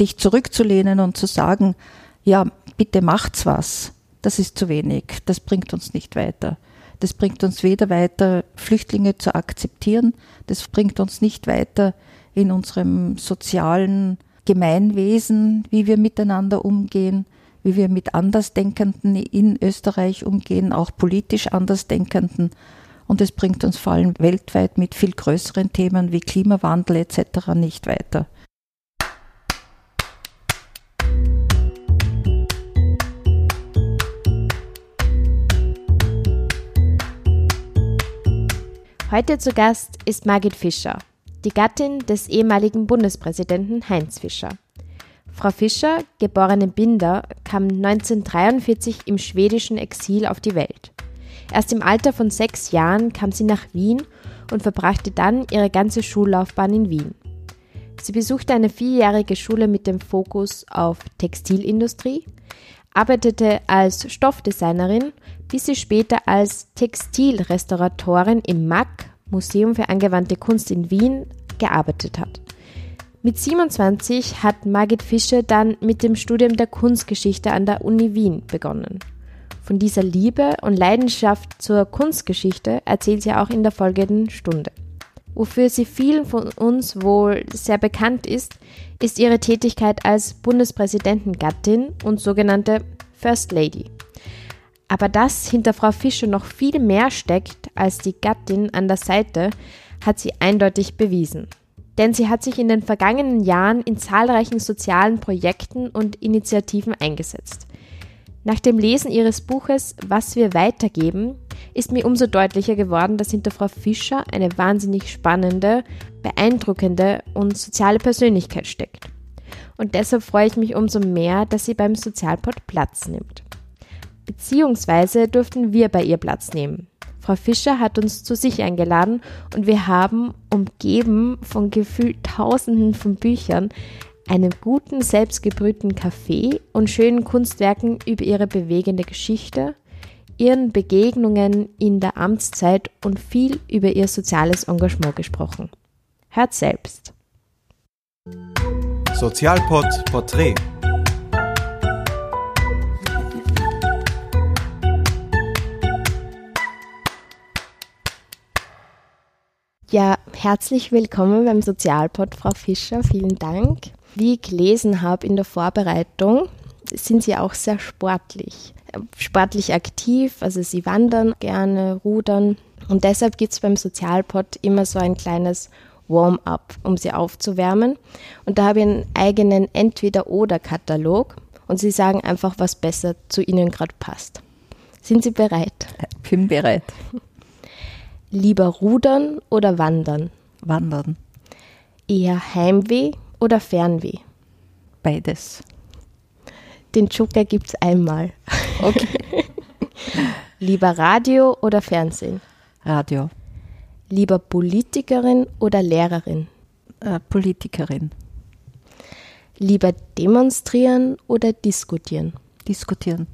sich zurückzulehnen und zu sagen, ja, bitte macht's was, das ist zu wenig, das bringt uns nicht weiter. Das bringt uns weder weiter, Flüchtlinge zu akzeptieren, das bringt uns nicht weiter in unserem sozialen Gemeinwesen, wie wir miteinander umgehen, wie wir mit Andersdenkenden in Österreich umgehen, auch politisch Andersdenkenden. Und es bringt uns vor allem weltweit mit viel größeren Themen wie Klimawandel etc. nicht weiter. Heute zu Gast ist Margit Fischer, die Gattin des ehemaligen Bundespräsidenten Heinz Fischer. Frau Fischer, geborene Binder, kam 1943 im schwedischen Exil auf die Welt. Erst im Alter von sechs Jahren kam sie nach Wien und verbrachte dann ihre ganze Schullaufbahn in Wien. Sie besuchte eine vierjährige Schule mit dem Fokus auf Textilindustrie, arbeitete als Stoffdesignerin, bis sie später als Textilrestauratorin im MAC, Museum für angewandte Kunst in Wien, gearbeitet hat. Mit 27 hat Margit Fischer dann mit dem Studium der Kunstgeschichte an der Uni Wien begonnen. Von dieser Liebe und Leidenschaft zur Kunstgeschichte erzählt sie auch in der folgenden Stunde. Wofür sie vielen von uns wohl sehr bekannt ist, ist ihre Tätigkeit als Bundespräsidentengattin und sogenannte First Lady. Aber dass hinter Frau Fischer noch viel mehr steckt als die Gattin an der Seite, hat sie eindeutig bewiesen. Denn sie hat sich in den vergangenen Jahren in zahlreichen sozialen Projekten und Initiativen eingesetzt. Nach dem Lesen ihres Buches Was wir weitergeben ist mir umso deutlicher geworden, dass hinter Frau Fischer eine wahnsinnig spannende, beeindruckende und soziale Persönlichkeit steckt. Und deshalb freue ich mich umso mehr, dass sie beim Sozialpod Platz nimmt. Beziehungsweise durften wir bei ihr Platz nehmen. Frau Fischer hat uns zu sich eingeladen und wir haben, umgeben von gefühlt Tausenden von Büchern, einen guten, selbstgebrühten Kaffee und schönen Kunstwerken über ihre bewegende Geschichte, ihren Begegnungen in der Amtszeit und viel über ihr soziales Engagement gesprochen. Hört selbst. Sozialpod Porträt Ja, herzlich willkommen beim Sozialpod, Frau Fischer. Vielen Dank. Wie ich gelesen habe in der Vorbereitung, sind Sie auch sehr sportlich. Sportlich aktiv, also Sie wandern gerne, rudern. Und deshalb gibt es beim Sozialpod immer so ein kleines Warm-up, um Sie aufzuwärmen. Und da habe ich einen eigenen Entweder-Oder-Katalog. Und Sie sagen einfach, was besser zu Ihnen gerade passt. Sind Sie bereit? Bin bereit. Lieber rudern oder wandern? Wandern. Eher Heimweh oder Fernweh? Beides. Den Joker gibt's einmal. Okay. Lieber Radio oder Fernsehen? Radio. Lieber Politikerin oder Lehrerin? Äh, Politikerin. Lieber demonstrieren oder diskutieren? Diskutieren.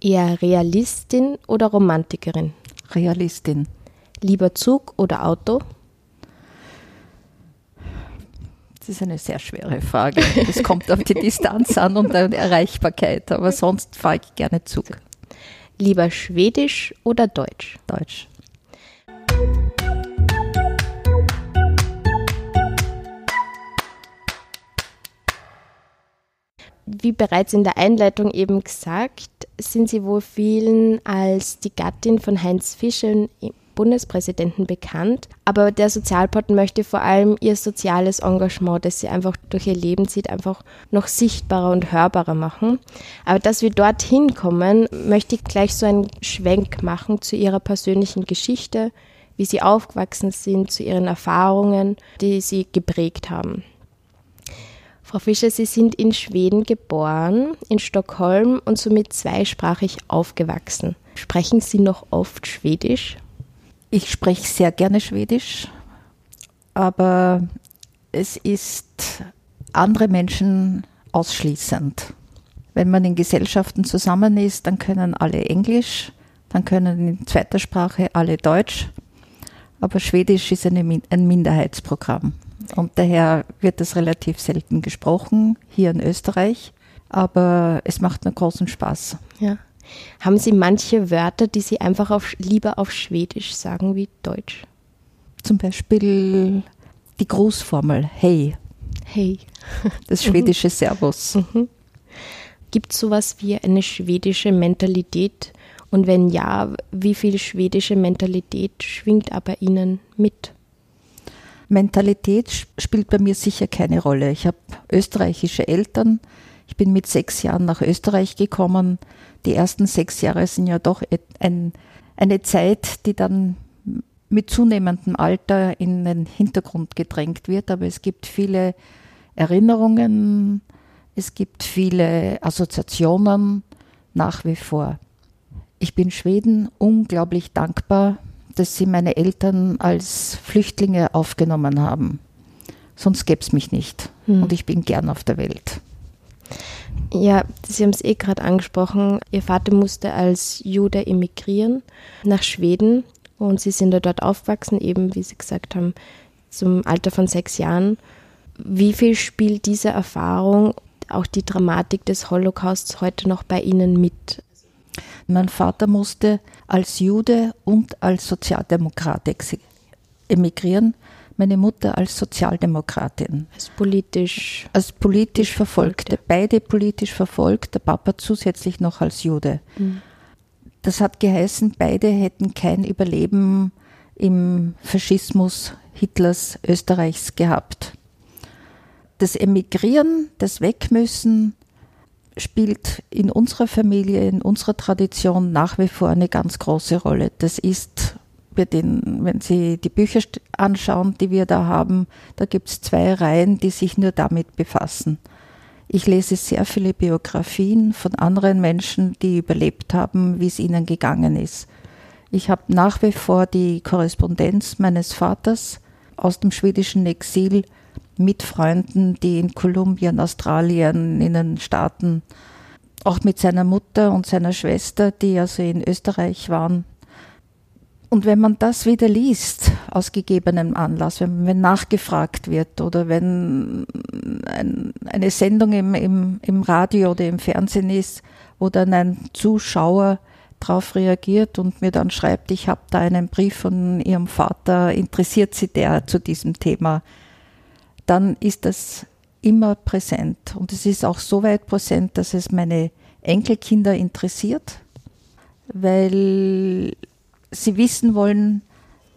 Eher Realistin oder Romantikerin? Realistin. Lieber Zug oder Auto? Das ist eine sehr schwere Frage. Es kommt auf die Distanz an und die Erreichbarkeit, aber sonst fahre ich gerne Zug. Lieber Schwedisch oder Deutsch? Deutsch. Wie bereits in der Einleitung eben gesagt, sind Sie wohl vielen als die Gattin von Heinz Fischer, Bundespräsidenten, bekannt. Aber der Sozialpart möchte vor allem ihr soziales Engagement, das sie einfach durch ihr Leben zieht, einfach noch sichtbarer und hörbarer machen. Aber dass wir dorthin kommen, möchte ich gleich so einen Schwenk machen zu ihrer persönlichen Geschichte, wie sie aufgewachsen sind, zu ihren Erfahrungen, die sie geprägt haben. Frau Fischer, Sie sind in Schweden geboren, in Stockholm und somit zweisprachig aufgewachsen. Sprechen Sie noch oft Schwedisch? Ich spreche sehr gerne Schwedisch, aber es ist andere Menschen ausschließend. Wenn man in Gesellschaften zusammen ist, dann können alle Englisch, dann können in zweiter Sprache alle Deutsch, aber Schwedisch ist eine, ein Minderheitsprogramm. Und daher wird das relativ selten gesprochen hier in Österreich. Aber es macht mir großen Spaß. Ja. Haben Sie manche Wörter, die Sie einfach auf, lieber auf Schwedisch sagen wie Deutsch? Zum Beispiel die Grußformel Hey. Hey. Das schwedische Servus. Mhm. Gibt es sowas wie eine schwedische Mentalität? Und wenn ja, wie viel schwedische Mentalität schwingt aber Ihnen mit? Mentalität spielt bei mir sicher keine Rolle. Ich habe österreichische Eltern. Ich bin mit sechs Jahren nach Österreich gekommen. Die ersten sechs Jahre sind ja doch ein, eine Zeit, die dann mit zunehmendem Alter in den Hintergrund gedrängt wird. Aber es gibt viele Erinnerungen, es gibt viele Assoziationen nach wie vor. Ich bin Schweden unglaublich dankbar, dass sie meine Eltern als Flüchtlinge aufgenommen haben. Sonst gäbe es mich nicht. Hm. Und ich bin gern auf der Welt. Ja, Sie haben es eh gerade angesprochen. Ihr Vater musste als Jude emigrieren nach Schweden und Sie sind da dort aufgewachsen, eben wie Sie gesagt haben, zum Alter von sechs Jahren. Wie viel spielt diese Erfahrung, auch die Dramatik des Holocausts heute noch bei Ihnen mit? Mein Vater musste als Jude und als Sozialdemokrat emigrieren, meine Mutter als Sozialdemokratin. Als politisch. Als politisch Verfolgte. Beide politisch verfolgt, der Papa zusätzlich noch als Jude. Mhm. Das hat geheißen, beide hätten kein Überleben im Faschismus Hitlers Österreichs gehabt. Das Emigrieren, das Wegmüssen spielt in unserer Familie, in unserer Tradition nach wie vor eine ganz große Rolle. Das ist bei den, wenn Sie die Bücher anschauen, die wir da haben, da gibt es zwei Reihen, die sich nur damit befassen. Ich lese sehr viele Biografien von anderen Menschen, die überlebt haben, wie es ihnen gegangen ist. Ich habe nach wie vor die Korrespondenz meines Vaters aus dem schwedischen Exil mit Freunden, die in Kolumbien, Australien, in den Staaten, auch mit seiner Mutter und seiner Schwester, die also in Österreich waren. Und wenn man das wieder liest, aus gegebenem Anlass, wenn, wenn nachgefragt wird oder wenn ein, eine Sendung im, im, im Radio oder im Fernsehen ist, wo dann ein Zuschauer darauf reagiert und mir dann schreibt, ich habe da einen Brief von Ihrem Vater, interessiert Sie der zu diesem Thema? dann ist das immer präsent. Und es ist auch so weit präsent, dass es meine Enkelkinder interessiert, weil sie wissen wollen,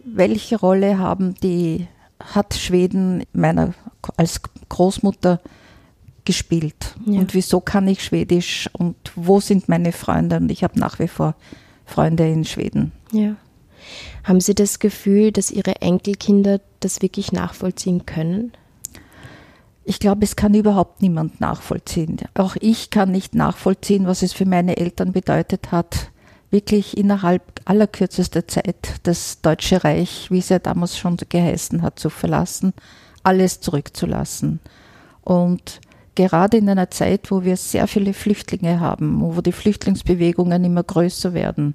welche Rolle haben die, hat Schweden meiner als Großmutter gespielt ja. und wieso kann ich Schwedisch und wo sind meine Freunde und ich habe nach wie vor Freunde in Schweden. Ja. Haben Sie das Gefühl, dass Ihre Enkelkinder das wirklich nachvollziehen können? Ich glaube, es kann überhaupt niemand nachvollziehen. Auch ich kann nicht nachvollziehen, was es für meine Eltern bedeutet hat, wirklich innerhalb allerkürzester Zeit das Deutsche Reich, wie es ja damals schon geheißen hat, zu verlassen, alles zurückzulassen. Und gerade in einer Zeit, wo wir sehr viele Flüchtlinge haben, wo die Flüchtlingsbewegungen immer größer werden,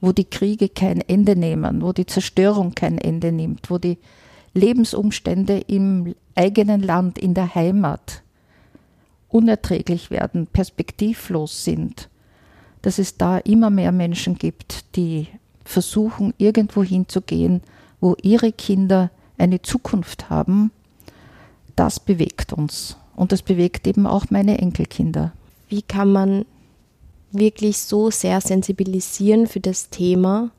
wo die Kriege kein Ende nehmen, wo die Zerstörung kein Ende nimmt, wo die Lebensumstände im eigenen Land, in der Heimat unerträglich werden, perspektivlos sind, dass es da immer mehr Menschen gibt, die versuchen, irgendwo hinzugehen, wo ihre Kinder eine Zukunft haben, das bewegt uns. Und das bewegt eben auch meine Enkelkinder. Wie kann man wirklich so sehr sensibilisieren für das Thema,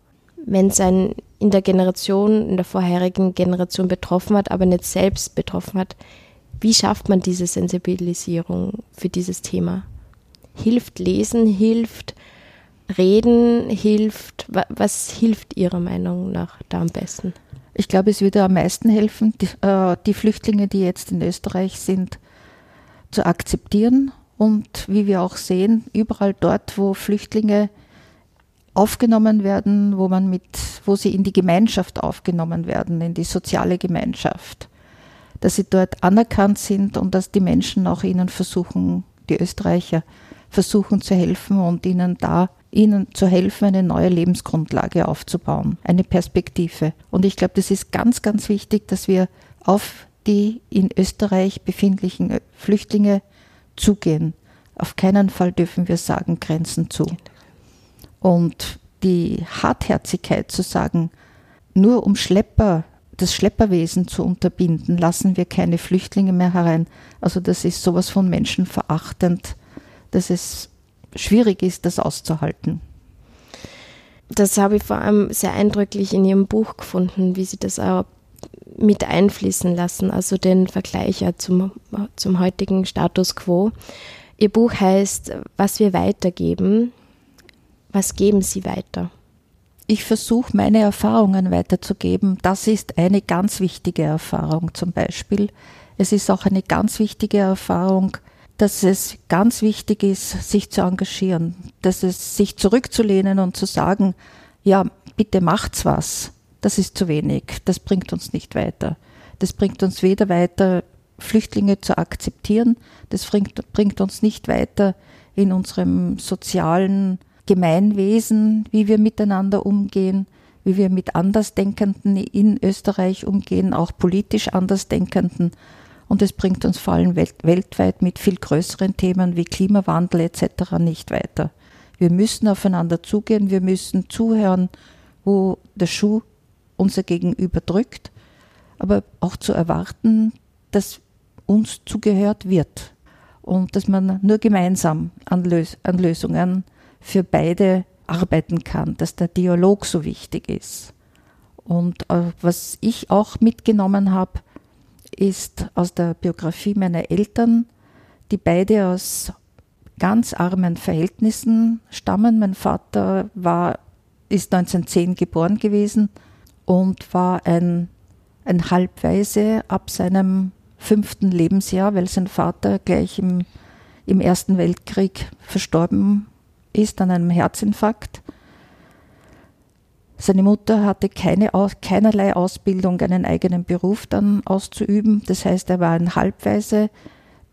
wenn es ein in der Generation, in der vorherigen Generation betroffen hat, aber nicht selbst betroffen hat. Wie schafft man diese Sensibilisierung für dieses Thema? Hilft Lesen, hilft Reden, hilft, was hilft Ihrer Meinung nach da am besten? Ich glaube, es würde am meisten helfen, die, äh, die Flüchtlinge, die jetzt in Österreich sind, zu akzeptieren und wie wir auch sehen, überall dort, wo Flüchtlinge aufgenommen werden, wo man mit, wo sie in die Gemeinschaft aufgenommen werden, in die soziale Gemeinschaft, dass sie dort anerkannt sind und dass die Menschen auch ihnen versuchen, die Österreicher versuchen zu helfen und ihnen da ihnen zu helfen, eine neue Lebensgrundlage aufzubauen, eine Perspektive. Und ich glaube, das ist ganz, ganz wichtig, dass wir auf die in Österreich befindlichen Flüchtlinge zugehen. Auf keinen Fall dürfen wir sagen, Grenzen zu. Und die Hartherzigkeit zu sagen, nur um Schlepper, das Schlepperwesen zu unterbinden, lassen wir keine Flüchtlinge mehr herein. Also das ist sowas von menschenverachtend, dass es schwierig ist, das auszuhalten. Das habe ich vor allem sehr eindrücklich in Ihrem Buch gefunden, wie Sie das auch mit einfließen lassen, also den Vergleich ja zum, zum heutigen Status quo. Ihr Buch heißt Was wir weitergeben. Was geben Sie weiter? Ich versuche meine Erfahrungen weiterzugeben. Das ist eine ganz wichtige Erfahrung zum Beispiel. Es ist auch eine ganz wichtige Erfahrung, dass es ganz wichtig ist, sich zu engagieren, dass es sich zurückzulehnen und zu sagen, ja, bitte macht's was. Das ist zu wenig. Das bringt uns nicht weiter. Das bringt uns weder weiter, Flüchtlinge zu akzeptieren. Das bringt, bringt uns nicht weiter in unserem sozialen Gemeinwesen, wie wir miteinander umgehen, wie wir mit Andersdenkenden in Österreich umgehen, auch politisch Andersdenkenden und es bringt uns vor allem weltweit mit viel größeren Themen wie Klimawandel etc. nicht weiter. Wir müssen aufeinander zugehen, wir müssen zuhören, wo der Schuh unser Gegenüber drückt, aber auch zu erwarten, dass uns zugehört wird und dass man nur gemeinsam an, Lös an Lösungen für beide arbeiten kann, dass der Dialog so wichtig ist. Und äh, was ich auch mitgenommen habe, ist aus der Biografie meiner Eltern, die beide aus ganz armen Verhältnissen stammen. Mein Vater war, ist 1910 geboren gewesen und war ein, ein Halbweise ab seinem fünften Lebensjahr, weil sein Vater gleich im, im Ersten Weltkrieg verstorben ist an einem Herzinfarkt. Seine Mutter hatte keine, keinerlei Ausbildung, einen eigenen Beruf dann auszuüben. Das heißt, er war ein Halbweise,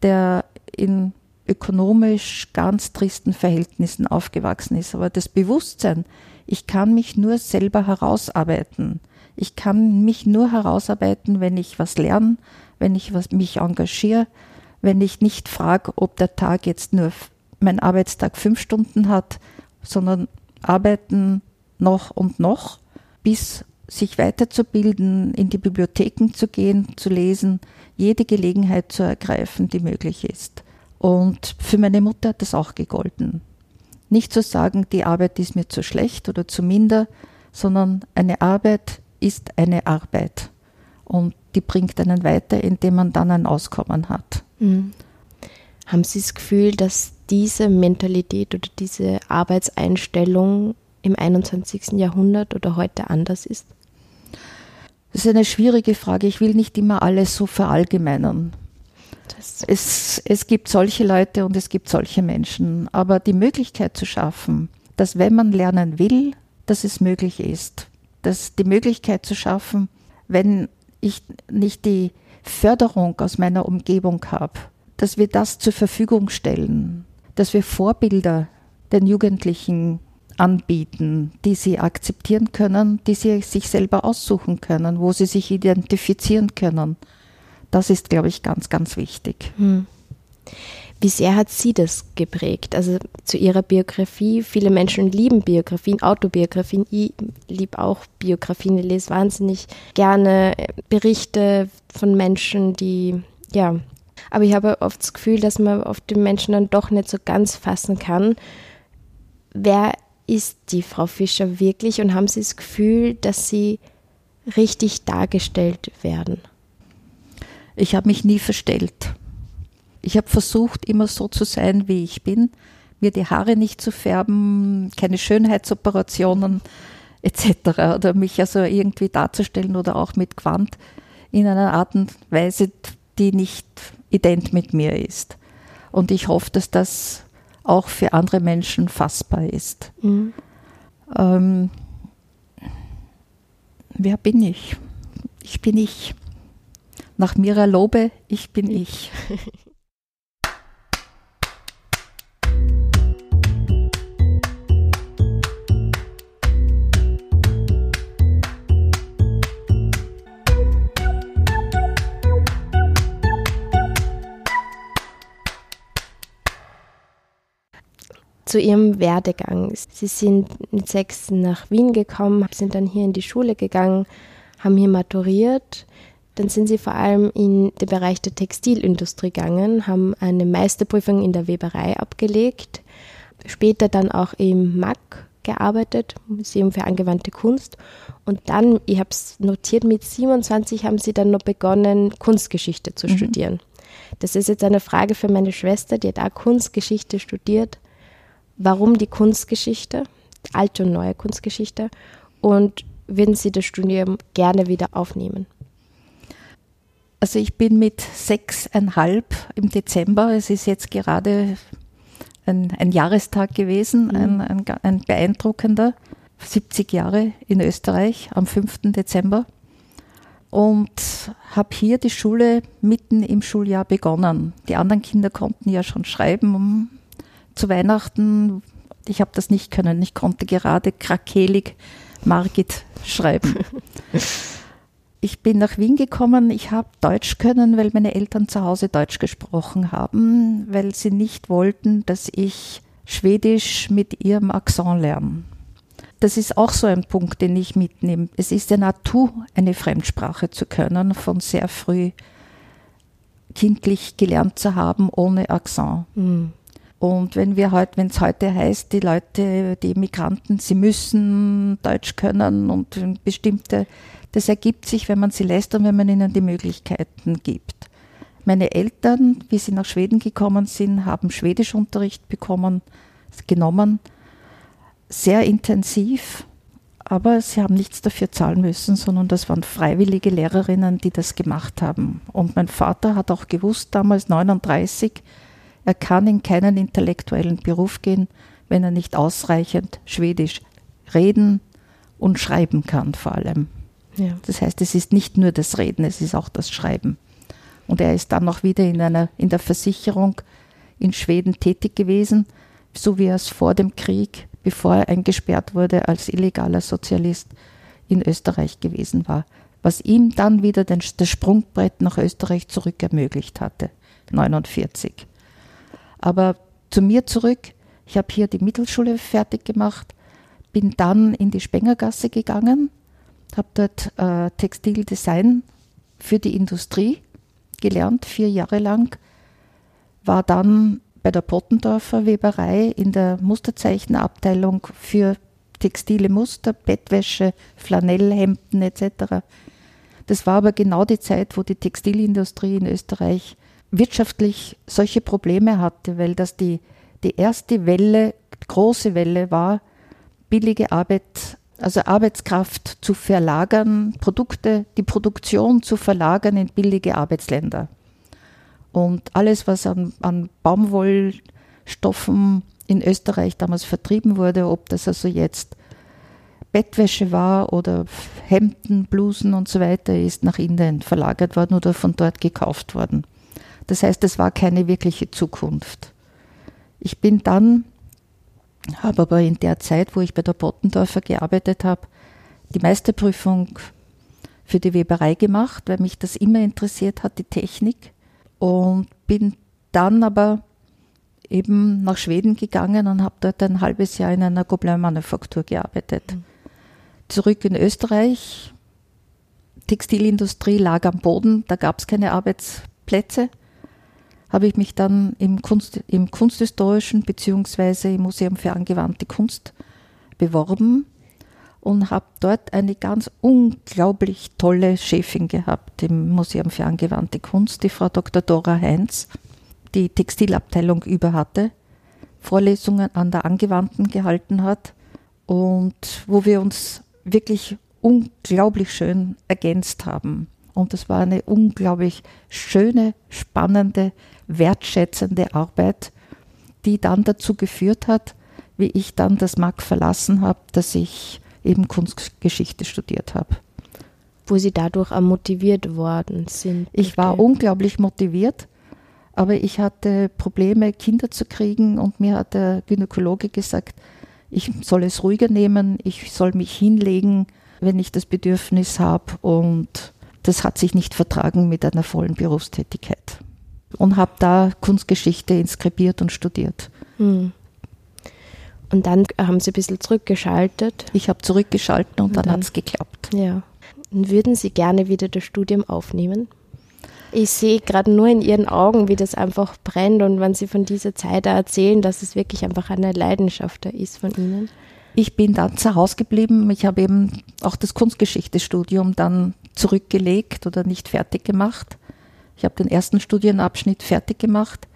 der in ökonomisch ganz tristen Verhältnissen aufgewachsen ist. Aber das Bewusstsein, ich kann mich nur selber herausarbeiten. Ich kann mich nur herausarbeiten, wenn ich was lerne, wenn ich was, mich engagiere, wenn ich nicht frage, ob der Tag jetzt nur mein Arbeitstag fünf Stunden hat, sondern arbeiten, noch und noch, bis sich weiterzubilden, in die Bibliotheken zu gehen, zu lesen, jede Gelegenheit zu ergreifen, die möglich ist. Und für meine Mutter hat das auch gegolten. Nicht zu sagen, die Arbeit ist mir zu schlecht oder zu minder, sondern eine Arbeit ist eine Arbeit. Und die bringt einen weiter, indem man dann ein Auskommen hat. Mhm. Haben Sie das Gefühl, dass diese Mentalität oder diese Arbeitseinstellung im 21. Jahrhundert oder heute anders ist? Das ist eine schwierige Frage. Ich will nicht immer alles so verallgemeinern. Es, es gibt solche Leute und es gibt solche Menschen. Aber die Möglichkeit zu schaffen, dass wenn man lernen will, dass es möglich ist. Dass die Möglichkeit zu schaffen, wenn ich nicht die Förderung aus meiner Umgebung habe, dass wir das zur Verfügung stellen, dass wir Vorbilder den Jugendlichen anbieten, die sie akzeptieren können, die sie sich selber aussuchen können, wo sie sich identifizieren können. Das ist, glaube ich, ganz, ganz wichtig. Hm. Wie sehr hat sie das geprägt? Also zu ihrer Biografie. Viele Menschen lieben Biografien, Autobiografien. Ich liebe auch Biografien. Ich lese wahnsinnig gerne Berichte von Menschen, die, ja. Aber ich habe oft das Gefühl, dass man oft den Menschen dann doch nicht so ganz fassen kann. Wer ist die Frau Fischer wirklich und haben Sie das Gefühl, dass Sie richtig dargestellt werden? Ich habe mich nie verstellt. Ich habe versucht, immer so zu sein, wie ich bin, mir die Haare nicht zu färben, keine Schönheitsoperationen etc. oder mich also irgendwie darzustellen oder auch mit Quant in einer Art und Weise, die nicht ident mit mir ist. Und ich hoffe, dass das auch für andere Menschen fassbar ist. Mhm. Ähm, wer bin ich? Ich bin ich. Nach Mira Lobe, ich bin ich. zu Ihrem Werdegang. Sie sind mit sechs nach Wien gekommen, sind dann hier in die Schule gegangen, haben hier maturiert. Dann sind Sie vor allem in den Bereich der Textilindustrie gegangen, haben eine Meisterprüfung in der Weberei abgelegt, später dann auch im MAC gearbeitet, Museum für angewandte Kunst. Und dann, ich habe es notiert, mit 27 haben Sie dann noch begonnen, Kunstgeschichte zu mhm. studieren. Das ist jetzt eine Frage für meine Schwester, die hat auch Kunstgeschichte studiert. Warum die Kunstgeschichte, alte und neue Kunstgeschichte? Und würden Sie das Studium gerne wieder aufnehmen? Also ich bin mit sechseinhalb im Dezember, es ist jetzt gerade ein, ein Jahrestag gewesen, mhm. ein, ein, ein beeindruckender, 70 Jahre in Österreich am 5. Dezember und habe hier die Schule mitten im Schuljahr begonnen. Die anderen Kinder konnten ja schon schreiben um, zu Weihnachten. Ich habe das nicht können. Ich konnte gerade krakelig Margit schreiben. ich bin nach Wien gekommen. Ich habe Deutsch können, weil meine Eltern zu Hause Deutsch gesprochen haben, weil sie nicht wollten, dass ich Schwedisch mit ihrem Akzent lerne. Das ist auch so ein Punkt, den ich mitnehme. Es ist der Natur, eine Fremdsprache zu können, von sehr früh kindlich gelernt zu haben, ohne Akzent. Mhm. Und wenn wir heute, wenn es heute heißt, die Leute, die Migranten, sie müssen Deutsch können und bestimmte, das ergibt sich, wenn man sie lässt und wenn man ihnen die Möglichkeiten gibt. Meine Eltern, wie sie nach Schweden gekommen sind, haben Schwedischunterricht bekommen, genommen, sehr intensiv, aber sie haben nichts dafür zahlen müssen, sondern das waren freiwillige Lehrerinnen, die das gemacht haben. Und mein Vater hat auch gewusst, damals 39, er kann in keinen intellektuellen Beruf gehen, wenn er nicht ausreichend Schwedisch reden und schreiben kann vor allem. Ja. Das heißt, es ist nicht nur das Reden, es ist auch das Schreiben. Und er ist dann noch wieder in, einer, in der Versicherung in Schweden tätig gewesen, so wie er es vor dem Krieg, bevor er eingesperrt wurde als illegaler Sozialist, in Österreich gewesen war. Was ihm dann wieder den, das Sprungbrett nach Österreich zurück ermöglicht hatte, 1949. Aber zu mir zurück. Ich habe hier die Mittelschule fertig gemacht, bin dann in die Spengergasse gegangen, habe dort äh, Textildesign für die Industrie gelernt, vier Jahre lang, war dann bei der Pottendorfer Weberei in der Musterzeichenabteilung für textile Muster, Bettwäsche, Flanellhemden etc. Das war aber genau die Zeit, wo die Textilindustrie in Österreich wirtschaftlich solche Probleme hatte, weil das die, die erste Welle, große Welle war, billige Arbeit, also Arbeitskraft zu verlagern, Produkte, die Produktion zu verlagern in billige Arbeitsländer. Und alles, was an, an Baumwollstoffen in Österreich damals vertrieben wurde, ob das also jetzt Bettwäsche war oder Hemden, Blusen und so weiter, ist nach Indien verlagert worden oder von dort gekauft worden. Das heißt, es war keine wirkliche Zukunft. Ich bin dann, habe aber in der Zeit, wo ich bei der Bottendorfer gearbeitet habe, die Meisterprüfung für die Weberei gemacht, weil mich das immer interessiert hat, die Technik. Und bin dann aber eben nach Schweden gegangen und habe dort ein halbes Jahr in einer Gobelin-Manufaktur gearbeitet. Mhm. Zurück in Österreich, Textilindustrie lag am Boden, da gab es keine Arbeitsplätze habe ich mich dann im, Kunst, im Kunsthistorischen bzw. im Museum für angewandte Kunst beworben und habe dort eine ganz unglaublich tolle Chefin gehabt im Museum für angewandte Kunst, die Frau Dr. Dora Heinz, die Textilabteilung über hatte, Vorlesungen an der Angewandten gehalten hat und wo wir uns wirklich unglaublich schön ergänzt haben. Und das war eine unglaublich schöne, spannende, wertschätzende Arbeit, die dann dazu geführt hat, wie ich dann das MAG verlassen habe, dass ich eben Kunstgeschichte studiert habe. Wo Sie dadurch auch motiviert worden sind. Ich war unglaublich motiviert, aber ich hatte Probleme, Kinder zu kriegen und mir hat der Gynäkologe gesagt, ich soll es ruhiger nehmen, ich soll mich hinlegen, wenn ich das Bedürfnis habe und das hat sich nicht vertragen mit einer vollen Berufstätigkeit. Und habe da Kunstgeschichte inskribiert und studiert. Hm. Und dann haben Sie ein bisschen zurückgeschaltet. Ich habe zurückgeschaltet und, und dann, dann hat es geklappt. Ja. Und würden Sie gerne wieder das Studium aufnehmen? Ich sehe gerade nur in Ihren Augen, wie das einfach brennt und wenn Sie von dieser Zeit erzählen, dass es wirklich einfach eine Leidenschaft da ist von Ihnen. Ich bin dann zu Hause geblieben. Ich habe eben auch das Kunstgeschichtestudium dann zurückgelegt oder nicht fertig gemacht. Ich habe den ersten Studienabschnitt fertig gemacht,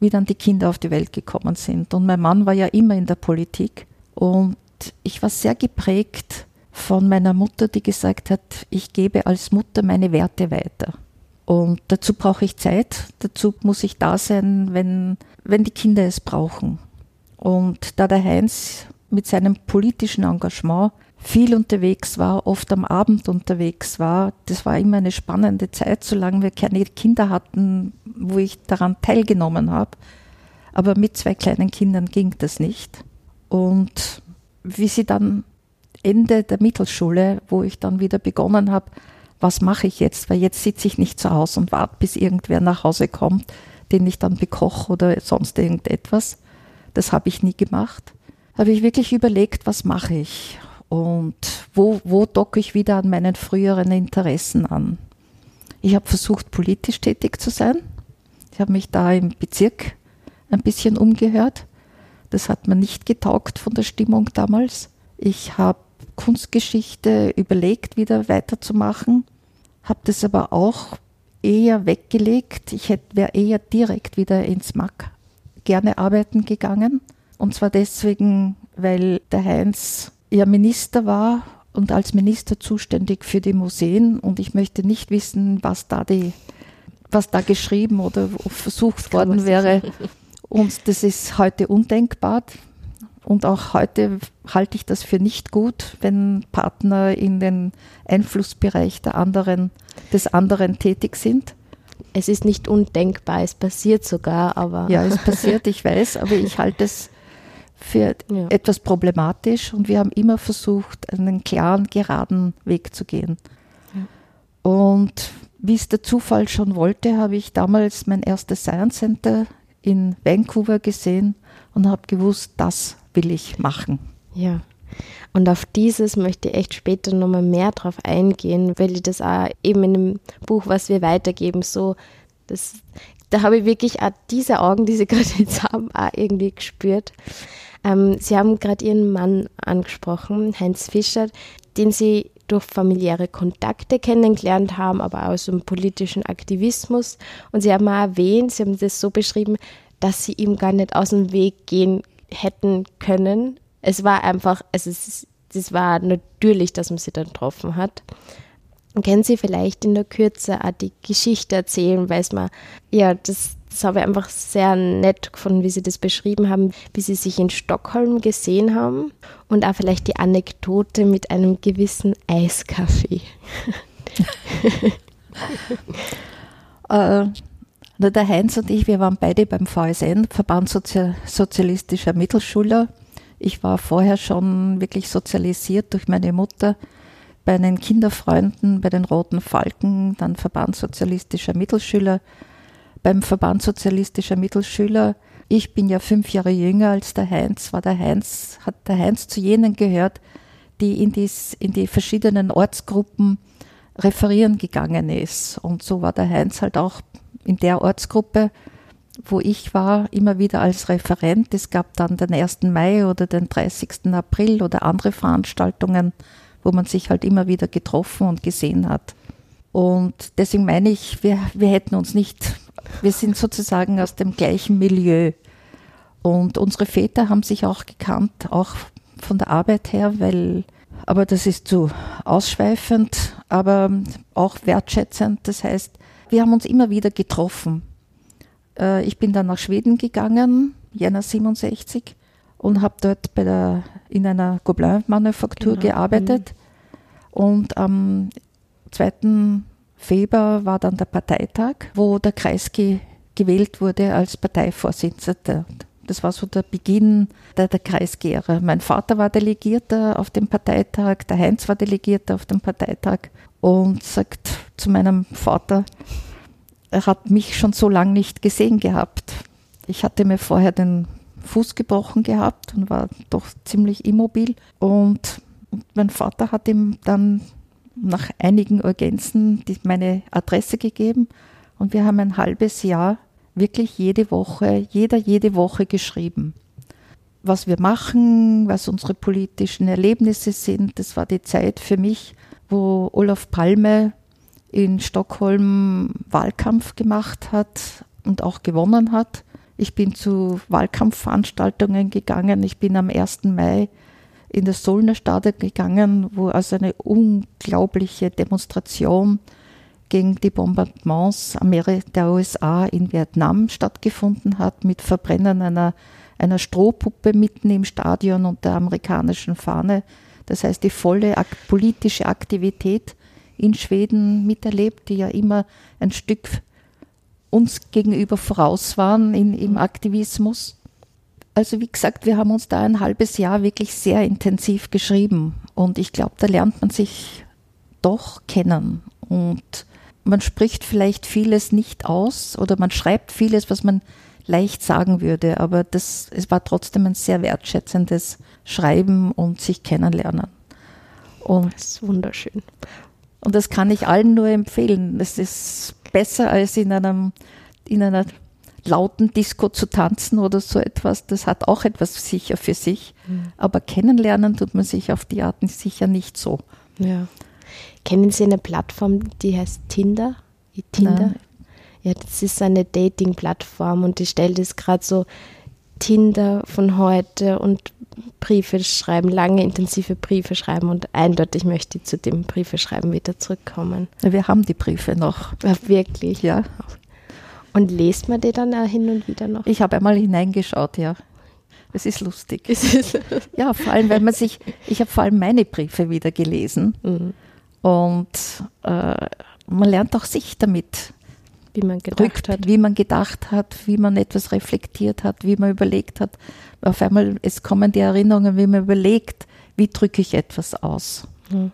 wie dann die Kinder auf die Welt gekommen sind. Und mein Mann war ja immer in der Politik. Und ich war sehr geprägt von meiner Mutter, die gesagt hat, ich gebe als Mutter meine Werte weiter. Und dazu brauche ich Zeit, dazu muss ich da sein, wenn, wenn die Kinder es brauchen. Und da der Heinz mit seinem politischen Engagement viel unterwegs war, oft am Abend unterwegs war. Das war immer eine spannende Zeit, solange wir keine Kinder hatten, wo ich daran teilgenommen habe. Aber mit zwei kleinen Kindern ging das nicht. Und wie sie dann Ende der Mittelschule, wo ich dann wieder begonnen habe, was mache ich jetzt? Weil jetzt sitze ich nicht zu Hause und warte, bis irgendwer nach Hause kommt, den ich dann bekoche oder sonst irgendetwas. Das habe ich nie gemacht habe ich wirklich überlegt, was mache ich und wo, wo docke ich wieder an meinen früheren Interessen an. Ich habe versucht, politisch tätig zu sein. Ich habe mich da im Bezirk ein bisschen umgehört. Das hat mir nicht getaugt von der Stimmung damals. Ich habe Kunstgeschichte überlegt, wieder weiterzumachen, habe das aber auch eher weggelegt. Ich wäre eher direkt wieder ins MAC gerne arbeiten gegangen und zwar deswegen, weil der Heinz ja Minister war und als Minister zuständig für die Museen. Und ich möchte nicht wissen, was da die, was da geschrieben oder versucht worden wäre. Und das ist heute undenkbar. Und auch heute halte ich das für nicht gut, wenn Partner in den Einflussbereich der anderen, des anderen tätig sind. Es ist nicht undenkbar, es passiert sogar, aber. Ja, es passiert, ich weiß, aber ich halte es für ja. etwas problematisch und wir haben immer versucht, einen klaren, geraden Weg zu gehen. Ja. Und wie es der Zufall schon wollte, habe ich damals mein erstes Science Center in Vancouver gesehen und habe gewusst, das will ich machen. Ja. Und auf dieses möchte ich echt später nochmal mehr drauf eingehen, weil ich das auch eben in dem Buch, was wir weitergeben, so, das, da habe ich wirklich auch diese Augen, die Sie gerade jetzt haben, auch irgendwie gespürt. Ähm, Sie haben gerade Ihren Mann angesprochen, Heinz Fischer, den Sie durch familiäre Kontakte kennengelernt haben, aber auch aus dem politischen Aktivismus. Und Sie haben auch erwähnt, Sie haben das so beschrieben, dass Sie ihm gar nicht aus dem Weg gehen hätten können. Es war einfach, also es, es war natürlich, dass man sie dann getroffen hat. Können Sie vielleicht in der Kürze auch die Geschichte erzählen, weil es mal, ja, das, das habe ich einfach sehr nett gefunden, wie Sie das beschrieben haben, wie Sie sich in Stockholm gesehen haben und auch vielleicht die Anekdote mit einem gewissen Eiskaffee. äh, der Heinz und ich, wir waren beide beim VSN, Verband Sozialistischer Mittelschüler. Ich war vorher schon wirklich sozialisiert durch meine Mutter bei den Kinderfreunden, bei den Roten Falken, dann Verband Sozialistischer Mittelschüler, beim Verband Sozialistischer Mittelschüler. Ich bin ja fünf Jahre jünger als der Heinz, war der Heinz, hat der Heinz zu jenen gehört, die in, dies, in die verschiedenen Ortsgruppen referieren gegangen ist. Und so war der Heinz halt auch in der Ortsgruppe, wo ich war, immer wieder als Referent. Es gab dann den 1. Mai oder den 30. April oder andere Veranstaltungen wo man sich halt immer wieder getroffen und gesehen hat. Und deswegen meine ich, wir, wir hätten uns nicht, wir sind sozusagen aus dem gleichen Milieu. Und unsere Väter haben sich auch gekannt, auch von der Arbeit her, weil, aber das ist zu ausschweifend, aber auch wertschätzend. Das heißt, wir haben uns immer wieder getroffen. Äh, ich bin dann nach Schweden gegangen, Jänner 67, und habe dort bei der, in einer Gobelin-Manufaktur genau. gearbeitet. Mhm. Und am 2. Februar war dann der Parteitag, wo der Kreisky gewählt wurde als Parteivorsitzender. Das war so der Beginn der, der Kreisgehre. Mein Vater war Delegierter auf dem Parteitag, der Heinz war Delegierter auf dem Parteitag und sagt zu meinem Vater, er hat mich schon so lange nicht gesehen gehabt. Ich hatte mir vorher den Fuß gebrochen gehabt und war doch ziemlich immobil. Und mein Vater hat ihm dann nach einigen Urgenzen meine Adresse gegeben und wir haben ein halbes Jahr wirklich jede Woche, jeder jede Woche geschrieben. Was wir machen, was unsere politischen Erlebnisse sind, das war die Zeit für mich, wo Olaf Palme in Stockholm Wahlkampf gemacht hat und auch gewonnen hat. Ich bin zu Wahlkampfveranstaltungen gegangen. Ich bin am 1. Mai in das Solner Stadion gegangen, wo also eine unglaubliche Demonstration gegen die Bombardements der USA in Vietnam stattgefunden hat, mit Verbrennen einer, einer Strohpuppe mitten im Stadion und der amerikanischen Fahne. Das heißt, die volle politische Aktivität in Schweden miterlebt, die ja immer ein Stück uns gegenüber voraus waren in, im Aktivismus. Also wie gesagt, wir haben uns da ein halbes Jahr wirklich sehr intensiv geschrieben und ich glaube, da lernt man sich doch kennen und man spricht vielleicht vieles nicht aus oder man schreibt vieles, was man leicht sagen würde, aber das, es war trotzdem ein sehr wertschätzendes Schreiben und sich kennenlernen. Und das ist wunderschön. Und das kann ich allen nur empfehlen. Es ist besser als in einem, in einer lauten Disco zu tanzen oder so etwas. Das hat auch etwas sicher für sich. Mhm. Aber kennenlernen tut man sich auf die Art sicher nicht so. Ja. Kennen Sie eine Plattform, die heißt Tinder? Tinder? Nein. Ja, das ist eine Dating-Plattform und die stellt es gerade so Tinder von heute und Briefe schreiben, lange intensive Briefe schreiben und eindeutig möchte ich zu dem Briefe schreiben wieder zurückkommen. Wir haben die Briefe noch. Ja, wirklich? Ja. Und lest man die dann auch hin und wieder noch? Ich habe einmal hineingeschaut, ja. Es ist lustig. ja, vor allem, weil man sich, ich habe vor allem meine Briefe wieder gelesen mhm. und äh, man lernt auch sich damit wie man gedacht rückt, hat. Wie man gedacht hat, wie man etwas reflektiert hat, wie man überlegt hat. Auf einmal, es kommen die Erinnerungen, wie man überlegt, wie drücke ich etwas aus. Hm.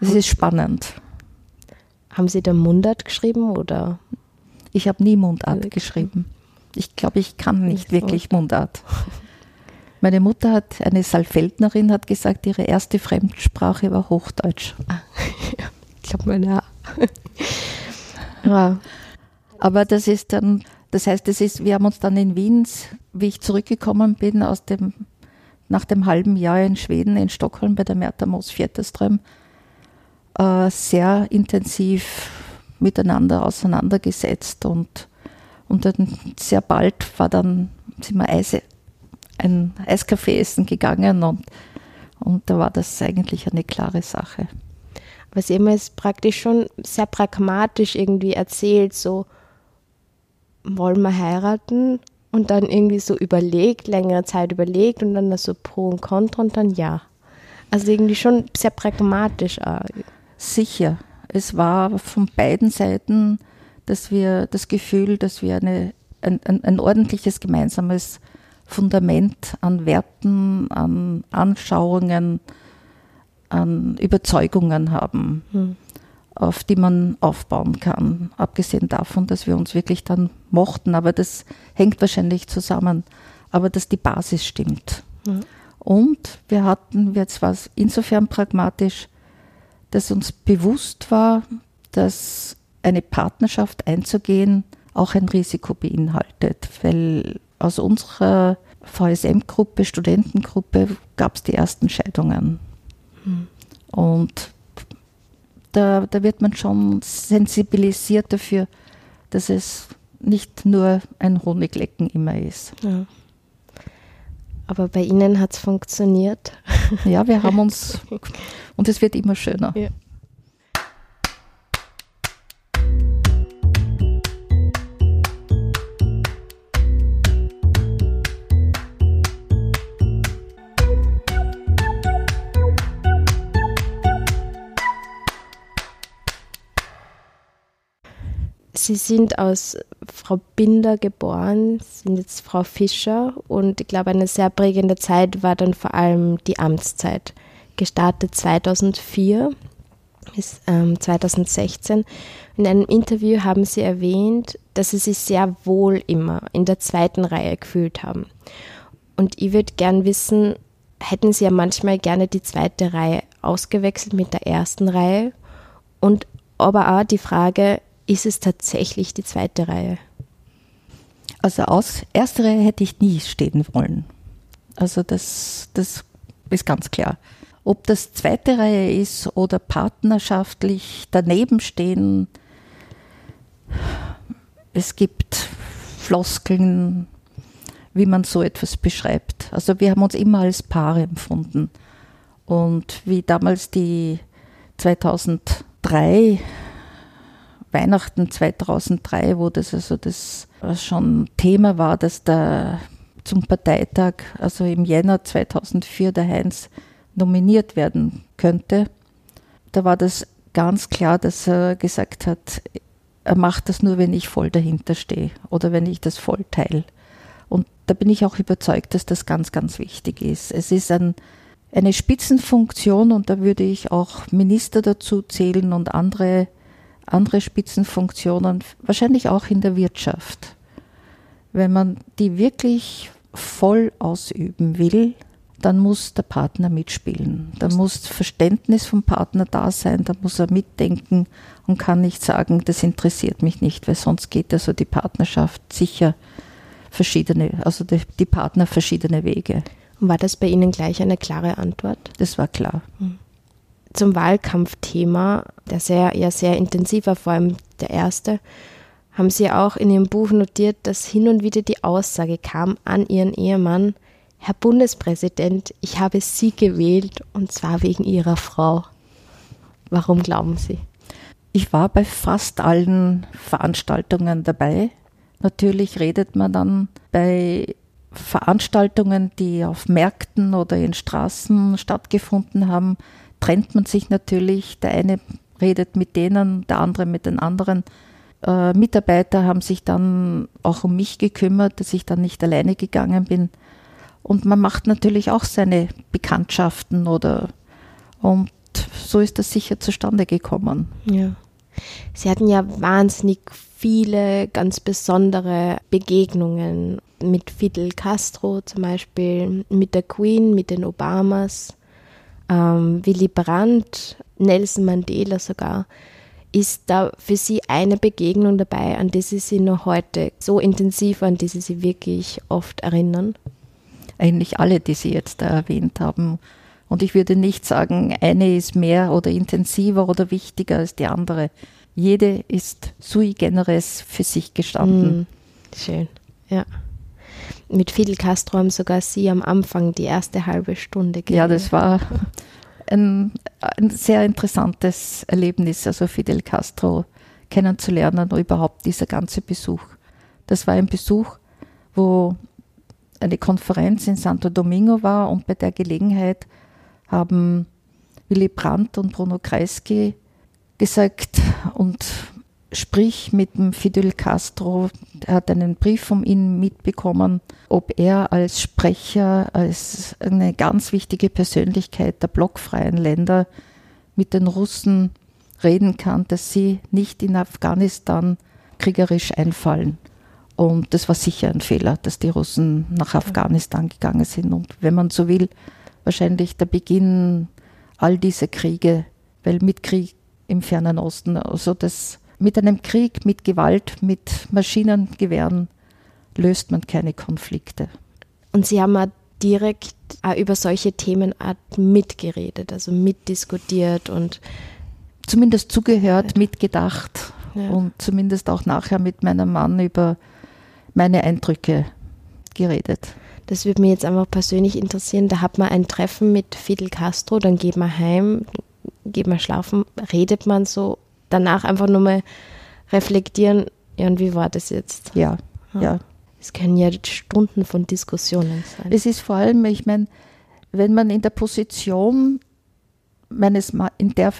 Das ist spannend. Haben Sie da Mundart geschrieben oder? Ich habe nie Mundart geschrieben. Ich glaube, ich kann nicht, nicht wirklich Mundart. Meine Mutter hat, eine Saalfeldnerin hat gesagt, ihre erste Fremdsprache war Hochdeutsch. Ah, ich glaube, meine ja. Aber das ist dann, das heißt, das ist, wir haben uns dann in Wien, wie ich zurückgekommen bin aus dem, nach dem halben Jahr in Schweden, in Stockholm bei der Märta Moos Vierteström, äh, sehr intensiv miteinander auseinandergesetzt und, und dann sehr bald war dann, sind wir Eise, ein Eiskaffee essen gegangen und, und da war das eigentlich eine klare Sache was immer ist praktisch schon sehr pragmatisch irgendwie erzählt, so wollen wir heiraten und dann irgendwie so überlegt, längere Zeit überlegt und dann das so Pro und Contra und dann ja. Also irgendwie schon sehr pragmatisch. Auch. Sicher. Es war von beiden Seiten, dass wir das Gefühl, dass wir eine, ein, ein, ein ordentliches gemeinsames Fundament an Werten, an Anschauungen, an Überzeugungen haben, hm. auf die man aufbauen kann. Abgesehen davon, dass wir uns wirklich dann mochten, aber das hängt wahrscheinlich zusammen, aber dass die Basis stimmt. Hm. Und wir hatten, jetzt war es insofern pragmatisch, dass uns bewusst war, dass eine Partnerschaft einzugehen auch ein Risiko beinhaltet, weil aus unserer VSM-Gruppe, Studentengruppe, gab es die ersten Scheidungen. Und da, da wird man schon sensibilisiert dafür, dass es nicht nur ein Honiglecken immer ist. Ja. Aber bei Ihnen hat es funktioniert. Ja, wir haben uns und es wird immer schöner. Ja. Sie sind aus Frau Binder geboren, sind jetzt Frau Fischer und ich glaube, eine sehr prägende Zeit war dann vor allem die Amtszeit. Gestartet 2004 bis ähm, 2016. In einem Interview haben sie erwähnt, dass sie sich sehr wohl immer in der zweiten Reihe gefühlt haben. Und ich würde gern wissen, hätten sie ja manchmal gerne die zweite Reihe ausgewechselt mit der ersten Reihe? Und aber auch die Frage, ist es tatsächlich die zweite Reihe? Also aus erster Reihe hätte ich nie stehen wollen. Also das, das ist ganz klar. Ob das zweite Reihe ist oder partnerschaftlich daneben stehen, es gibt Floskeln, wie man so etwas beschreibt. Also wir haben uns immer als Paare empfunden. Und wie damals die 2003, Weihnachten 2003, wo das also das schon Thema war, dass da zum Parteitag, also im Jänner 2004, der Heinz nominiert werden könnte, da war das ganz klar, dass er gesagt hat, er macht das nur, wenn ich voll dahinter stehe oder wenn ich das voll teile. Und da bin ich auch überzeugt, dass das ganz, ganz wichtig ist. Es ist ein, eine Spitzenfunktion und da würde ich auch Minister dazu zählen und andere, andere Spitzenfunktionen, wahrscheinlich auch in der Wirtschaft. Wenn man die wirklich voll ausüben will, dann muss der Partner mitspielen. Da muss Verständnis vom Partner da sein, da muss er mitdenken und kann nicht sagen, das interessiert mich nicht, weil sonst geht also die Partnerschaft sicher verschiedene, also die, die Partner verschiedene Wege. Und war das bei Ihnen gleich eine klare Antwort? Das war klar. Hm. Zum Wahlkampfthema, der sehr, ja sehr intensiv war, vor allem der erste, haben Sie auch in Ihrem Buch notiert, dass hin und wieder die Aussage kam an Ihren Ehemann, Herr Bundespräsident, ich habe Sie gewählt und zwar wegen Ihrer Frau. Warum glauben Sie? Ich war bei fast allen Veranstaltungen dabei. Natürlich redet man dann bei Veranstaltungen, die auf Märkten oder in Straßen stattgefunden haben, trennt man sich natürlich. Der eine redet mit denen, der andere mit den anderen. Äh, Mitarbeiter haben sich dann auch um mich gekümmert, dass ich dann nicht alleine gegangen bin. Und man macht natürlich auch seine Bekanntschaften oder und so ist das sicher zustande gekommen. Ja. Sie hatten ja wahnsinnig viele ganz besondere Begegnungen mit Fidel Castro zum Beispiel, mit der Queen, mit den Obamas, ähm, Willy Brandt, Nelson Mandela sogar. Ist da für Sie eine Begegnung dabei, an die Sie sich noch heute so intensiv, an die Sie sich wirklich oft erinnern? eigentlich alle, die Sie jetzt da erwähnt haben. Und ich würde nicht sagen, eine ist mehr oder intensiver oder wichtiger als die andere. Jede ist sui generis für sich gestanden. Mm, schön, ja. Mit Fidel Castro haben sogar Sie am Anfang die erste halbe Stunde geredet. Ja, das war ein, ein sehr interessantes Erlebnis, also Fidel Castro kennenzulernen und überhaupt dieser ganze Besuch. Das war ein Besuch, wo eine Konferenz in Santo Domingo war und bei der Gelegenheit haben Willy Brandt und Bruno Kreisky gesagt und sprich mit dem Fidel Castro, er hat einen Brief von ihm mitbekommen, ob er als Sprecher, als eine ganz wichtige Persönlichkeit der blockfreien Länder mit den Russen reden kann, dass sie nicht in Afghanistan kriegerisch einfallen. Und das war sicher ein Fehler, dass die Russen nach Afghanistan gegangen sind. Und wenn man so will, wahrscheinlich der Beginn all dieser Kriege, weil mit Krieg im Fernen Osten, also das mit einem Krieg, mit Gewalt, mit Maschinengewehren löst man keine Konflikte. Und Sie haben auch direkt auch über solche Themen mitgeredet, also mitdiskutiert und zumindest zugehört, mitgedacht ja. und zumindest auch nachher mit meinem Mann über meine Eindrücke geredet. Das würde mich jetzt einfach persönlich interessieren. Da hat man ein Treffen mit Fidel Castro, dann geht man heim, geht man schlafen, redet man so, danach einfach nur mal reflektieren, ja, und wie war das jetzt? Ja, ja. ja. Es können ja Stunden von Diskussionen sein. Es ist vor allem, ich meine, wenn man in der Position meines, in der,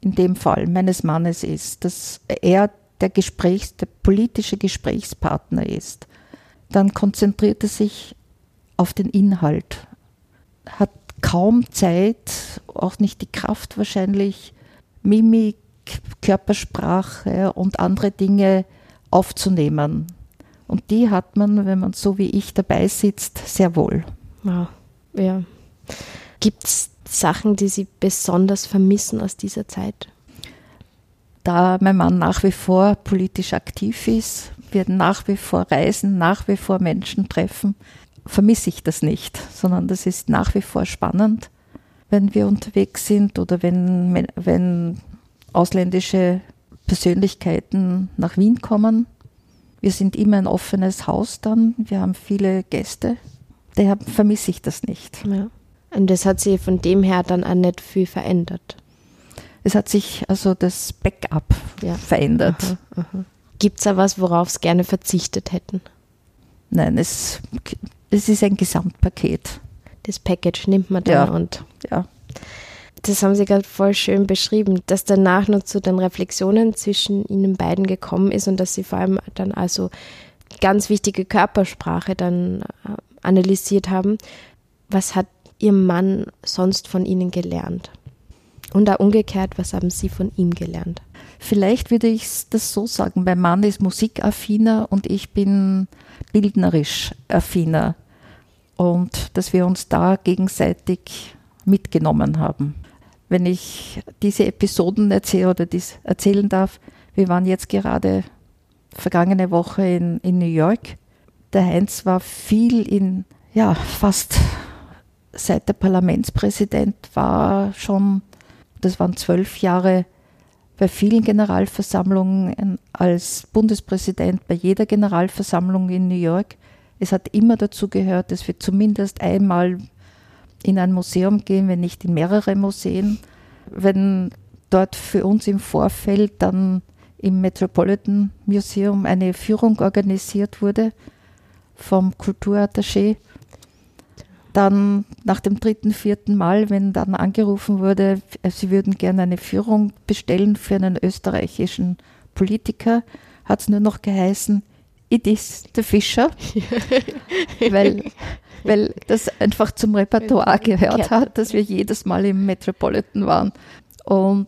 in dem Fall meines Mannes ist, dass er der Gesprächs-, der politische Gesprächspartner ist, dann konzentriert er sich auf den Inhalt, hat kaum Zeit, auch nicht die Kraft wahrscheinlich, Mimik, Körpersprache und andere Dinge aufzunehmen. Und die hat man, wenn man so wie ich dabei sitzt, sehr wohl. Wow. Ja. Gibt es Sachen, die Sie besonders vermissen aus dieser Zeit? Da mein Mann nach wie vor politisch aktiv ist, wir nach wie vor reisen, nach wie vor Menschen treffen, vermisse ich das nicht, sondern das ist nach wie vor spannend, wenn wir unterwegs sind oder wenn, wenn ausländische Persönlichkeiten nach Wien kommen. Wir sind immer ein offenes Haus dann, wir haben viele Gäste, daher vermisse ich das nicht. Ja. Und das hat sich von dem her dann auch nicht viel verändert. Es hat sich also das Backup ja. verändert. Gibt es da was, worauf Sie gerne verzichtet hätten? Nein, es, es ist ein Gesamtpaket. Das Package nimmt man dann ja. und. Ja. Das haben Sie gerade voll schön beschrieben, dass danach noch zu den Reflexionen zwischen Ihnen beiden gekommen ist und dass Sie vor allem dann also ganz wichtige Körpersprache dann äh, analysiert haben. Was hat Ihr Mann sonst von Ihnen gelernt? Und auch umgekehrt, was haben Sie von ihm gelernt? Vielleicht würde ich das so sagen, mein Mann ist musikaffiner und ich bin bildnerisch affiner. Und dass wir uns da gegenseitig mitgenommen haben. Wenn ich diese Episoden erzähle oder dies erzählen darf, wir waren jetzt gerade vergangene Woche in, in New York. Der Heinz war viel in, ja, fast seit der Parlamentspräsident war schon, das waren zwölf Jahre bei vielen Generalversammlungen als Bundespräsident, bei jeder Generalversammlung in New York. Es hat immer dazu gehört, dass wir zumindest einmal in ein Museum gehen, wenn nicht in mehrere Museen. Wenn dort für uns im Vorfeld dann im Metropolitan Museum eine Führung organisiert wurde vom Kulturattaché, dann nach dem dritten, vierten Mal, wenn dann angerufen wurde, sie würden gerne eine Führung bestellen für einen österreichischen Politiker, hat es nur noch geheißen, it is the Fischer, weil, weil das einfach zum Repertoire gehört hat, dass wir jedes Mal im Metropolitan waren. Und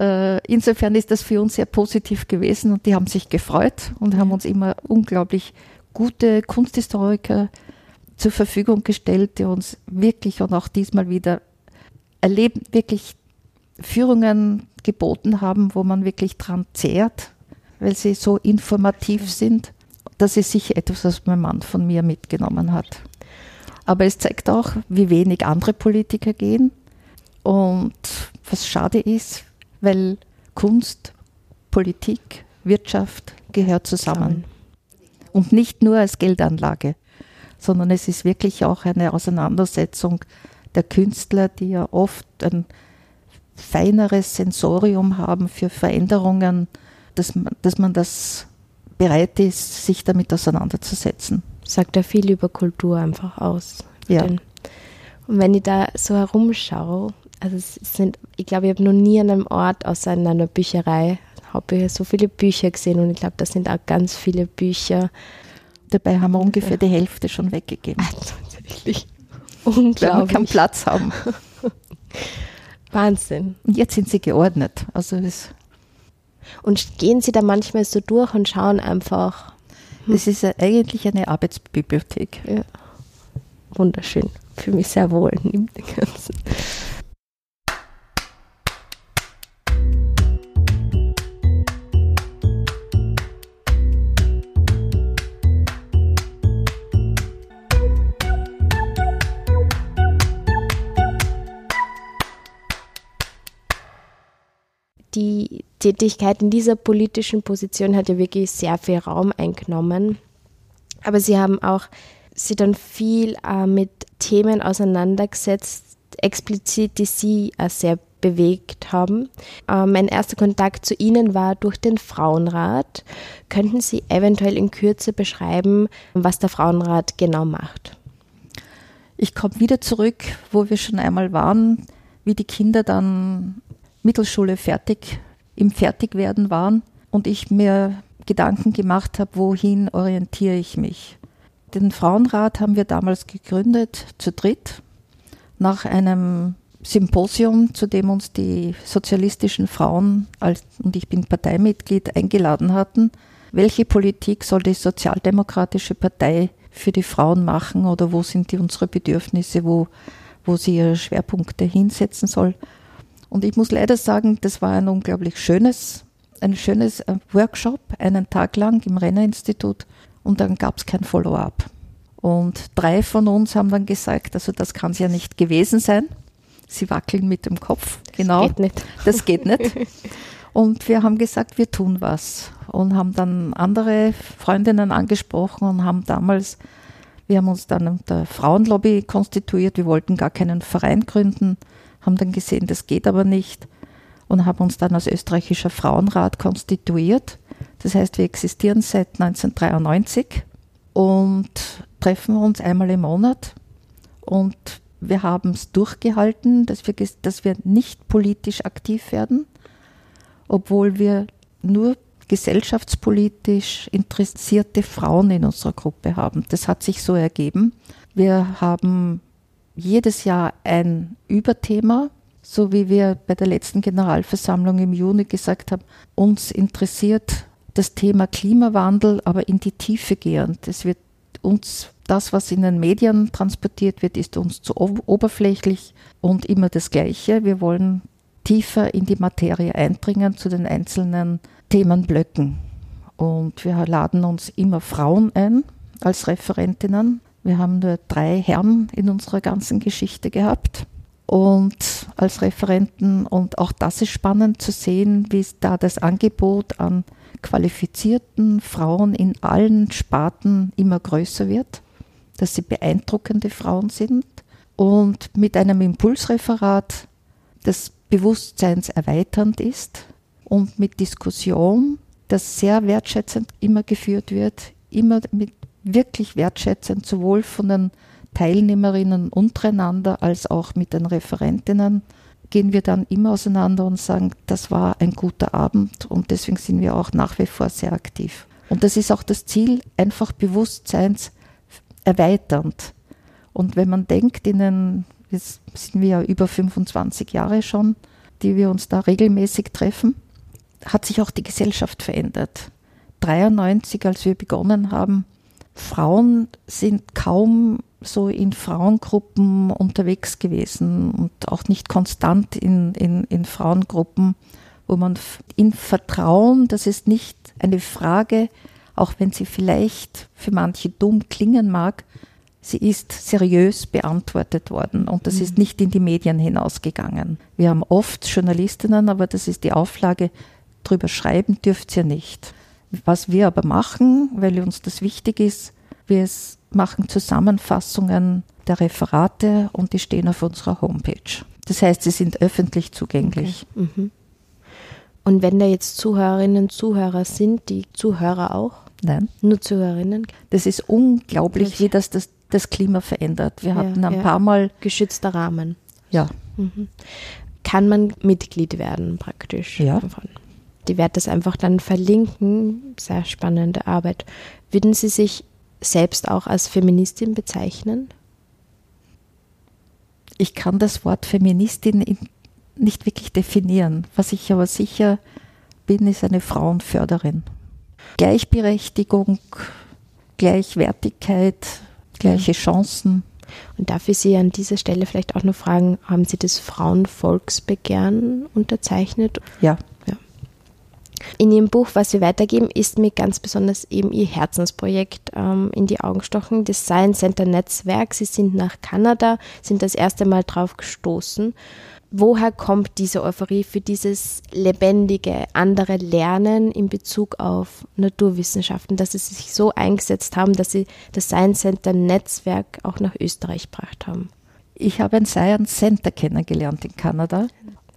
äh, insofern ist das für uns sehr positiv gewesen und die haben sich gefreut und haben uns immer unglaublich gute Kunsthistoriker zur Verfügung gestellt, die uns wirklich und auch diesmal wieder erleben, wirklich Führungen geboten haben, wo man wirklich dran zehrt, weil sie so informativ sind. Das ist sicher etwas, was mein Mann von mir mitgenommen hat. Aber es zeigt auch, wie wenig andere Politiker gehen und was schade ist, weil Kunst, Politik, Wirtschaft gehört zusammen. Und nicht nur als Geldanlage sondern es ist wirklich auch eine Auseinandersetzung der Künstler, die ja oft ein feineres Sensorium haben für Veränderungen, dass man, dass man das bereit ist, sich damit auseinanderzusetzen. Sagt ja viel über Kultur einfach aus. Ja. Und wenn ich da so herumschaue, also es sind, ich glaube, ich habe noch nie an einem Ort außer in einer Bücherei habe ich so viele Bücher gesehen und ich glaube, da sind auch ganz viele Bücher Dabei haben wir ungefähr die Hälfte schon weggegeben. Tatsächlich. Unglaublich. Weil wir keinen Platz haben. Wahnsinn. Und jetzt sind sie geordnet. Also das und gehen Sie da manchmal so durch und schauen einfach. Hm. Das ist eigentlich eine Arbeitsbibliothek. Ja. Wunderschön. Für mich sehr wohl neben dem Ganzen. Tätigkeit in dieser politischen Position hat ja wirklich sehr viel Raum eingenommen. Aber sie haben auch sie dann viel äh, mit Themen auseinandergesetzt, explizit, die sie äh, sehr bewegt haben. Äh, mein erster Kontakt zu Ihnen war durch den Frauenrat. Könnten Sie eventuell in Kürze beschreiben, was der Frauenrat genau macht? Ich komme wieder zurück, wo wir schon einmal waren, wie die Kinder dann Mittelschule fertig, im Fertigwerden waren und ich mir Gedanken gemacht habe, wohin orientiere ich mich. Den Frauenrat haben wir damals gegründet, zu dritt, nach einem Symposium, zu dem uns die sozialistischen Frauen als, und ich bin Parteimitglied eingeladen hatten. Welche Politik soll die Sozialdemokratische Partei für die Frauen machen oder wo sind die unsere Bedürfnisse, wo, wo sie ihre Schwerpunkte hinsetzen soll? Und ich muss leider sagen, das war ein unglaublich schönes, ein schönes äh, Workshop, einen Tag lang im Renner-Institut und dann gab es kein Follow-up. Und drei von uns haben dann gesagt, also das kann es ja nicht gewesen sein. Sie wackeln mit dem Kopf. Genau. Das geht nicht. Das geht nicht. Und wir haben gesagt, wir tun was. Und haben dann andere Freundinnen angesprochen und haben damals, wir haben uns dann unter Frauenlobby konstituiert. Wir wollten gar keinen Verein gründen, haben dann gesehen, das geht aber nicht und haben uns dann als österreichischer Frauenrat konstituiert. Das heißt, wir existieren seit 1993 und treffen uns einmal im Monat. Und wir haben es durchgehalten, dass wir, dass wir nicht politisch aktiv werden, obwohl wir nur gesellschaftspolitisch interessierte Frauen in unserer Gruppe haben. Das hat sich so ergeben. Wir haben jedes Jahr ein Überthema, so wie wir bei der letzten Generalversammlung im Juni gesagt haben, uns interessiert das Thema Klimawandel, aber in die Tiefe gehend. Es wird uns das, was in den Medien transportiert wird, ist uns zu oberflächlich und immer das Gleiche. Wir wollen tiefer in die Materie eindringen zu den einzelnen Themenblöcken. Und wir laden uns immer Frauen ein als Referentinnen. Wir haben nur drei Herren in unserer ganzen Geschichte gehabt und als Referenten. Und auch das ist spannend zu sehen, wie da das Angebot an qualifizierten Frauen in allen Sparten immer größer wird, dass sie beeindruckende Frauen sind und mit einem Impulsreferat das bewusstseinserweiternd ist und mit Diskussion, das sehr wertschätzend immer geführt wird, immer mit wirklich wertschätzend sowohl von den Teilnehmerinnen untereinander als auch mit den Referentinnen gehen wir dann immer auseinander und sagen, das war ein guter Abend und deswegen sind wir auch nach wie vor sehr aktiv. Und das ist auch das Ziel, einfach bewusstseinserweiternd. Und wenn man denkt, in den, jetzt sind wir ja über 25 Jahre schon, die wir uns da regelmäßig treffen, hat sich auch die Gesellschaft verändert. 93, als wir begonnen haben, Frauen sind kaum so in Frauengruppen unterwegs gewesen und auch nicht konstant in, in, in Frauengruppen, wo man in Vertrauen, das ist nicht eine Frage, auch wenn sie vielleicht für manche dumm klingen mag, sie ist seriös beantwortet worden und das mhm. ist nicht in die Medien hinausgegangen. Wir haben oft Journalistinnen, aber das ist die Auflage, drüber schreiben dürft ihr nicht. Was wir aber machen, weil uns das wichtig ist, wir machen Zusammenfassungen der Referate und die stehen auf unserer Homepage. Das heißt, sie sind öffentlich zugänglich. Okay. Mhm. Und wenn da jetzt Zuhörerinnen und Zuhörer sind, die Zuhörer auch? Nein. Nur Zuhörerinnen? Das ist unglaublich, wie das, das das Klima verändert. Wir ja, hatten ein ja. paar Mal. Geschützter Rahmen. Ja. Mhm. Kann man Mitglied werden, praktisch? Ja. Die werde das einfach dann verlinken. Sehr spannende Arbeit. Würden Sie sich selbst auch als Feministin bezeichnen? Ich kann das Wort Feministin nicht wirklich definieren. Was ich aber sicher bin, ist eine Frauenförderin. Gleichberechtigung, Gleichwertigkeit, gleiche Chancen. Und darf ich Sie an dieser Stelle vielleicht auch noch fragen, haben Sie das Frauenvolksbegehren unterzeichnet? Ja. In Ihrem Buch, was Sie weitergeben, ist mir ganz besonders eben Ihr Herzensprojekt ähm, in die Augen gestochen, das Science Center Netzwerk. Sie sind nach Kanada, sind das erste Mal drauf gestoßen. Woher kommt diese Euphorie für dieses lebendige, andere Lernen in Bezug auf Naturwissenschaften, dass Sie sich so eingesetzt haben, dass Sie das Science Center Netzwerk auch nach Österreich gebracht haben? Ich habe ein Science Center kennengelernt in Kanada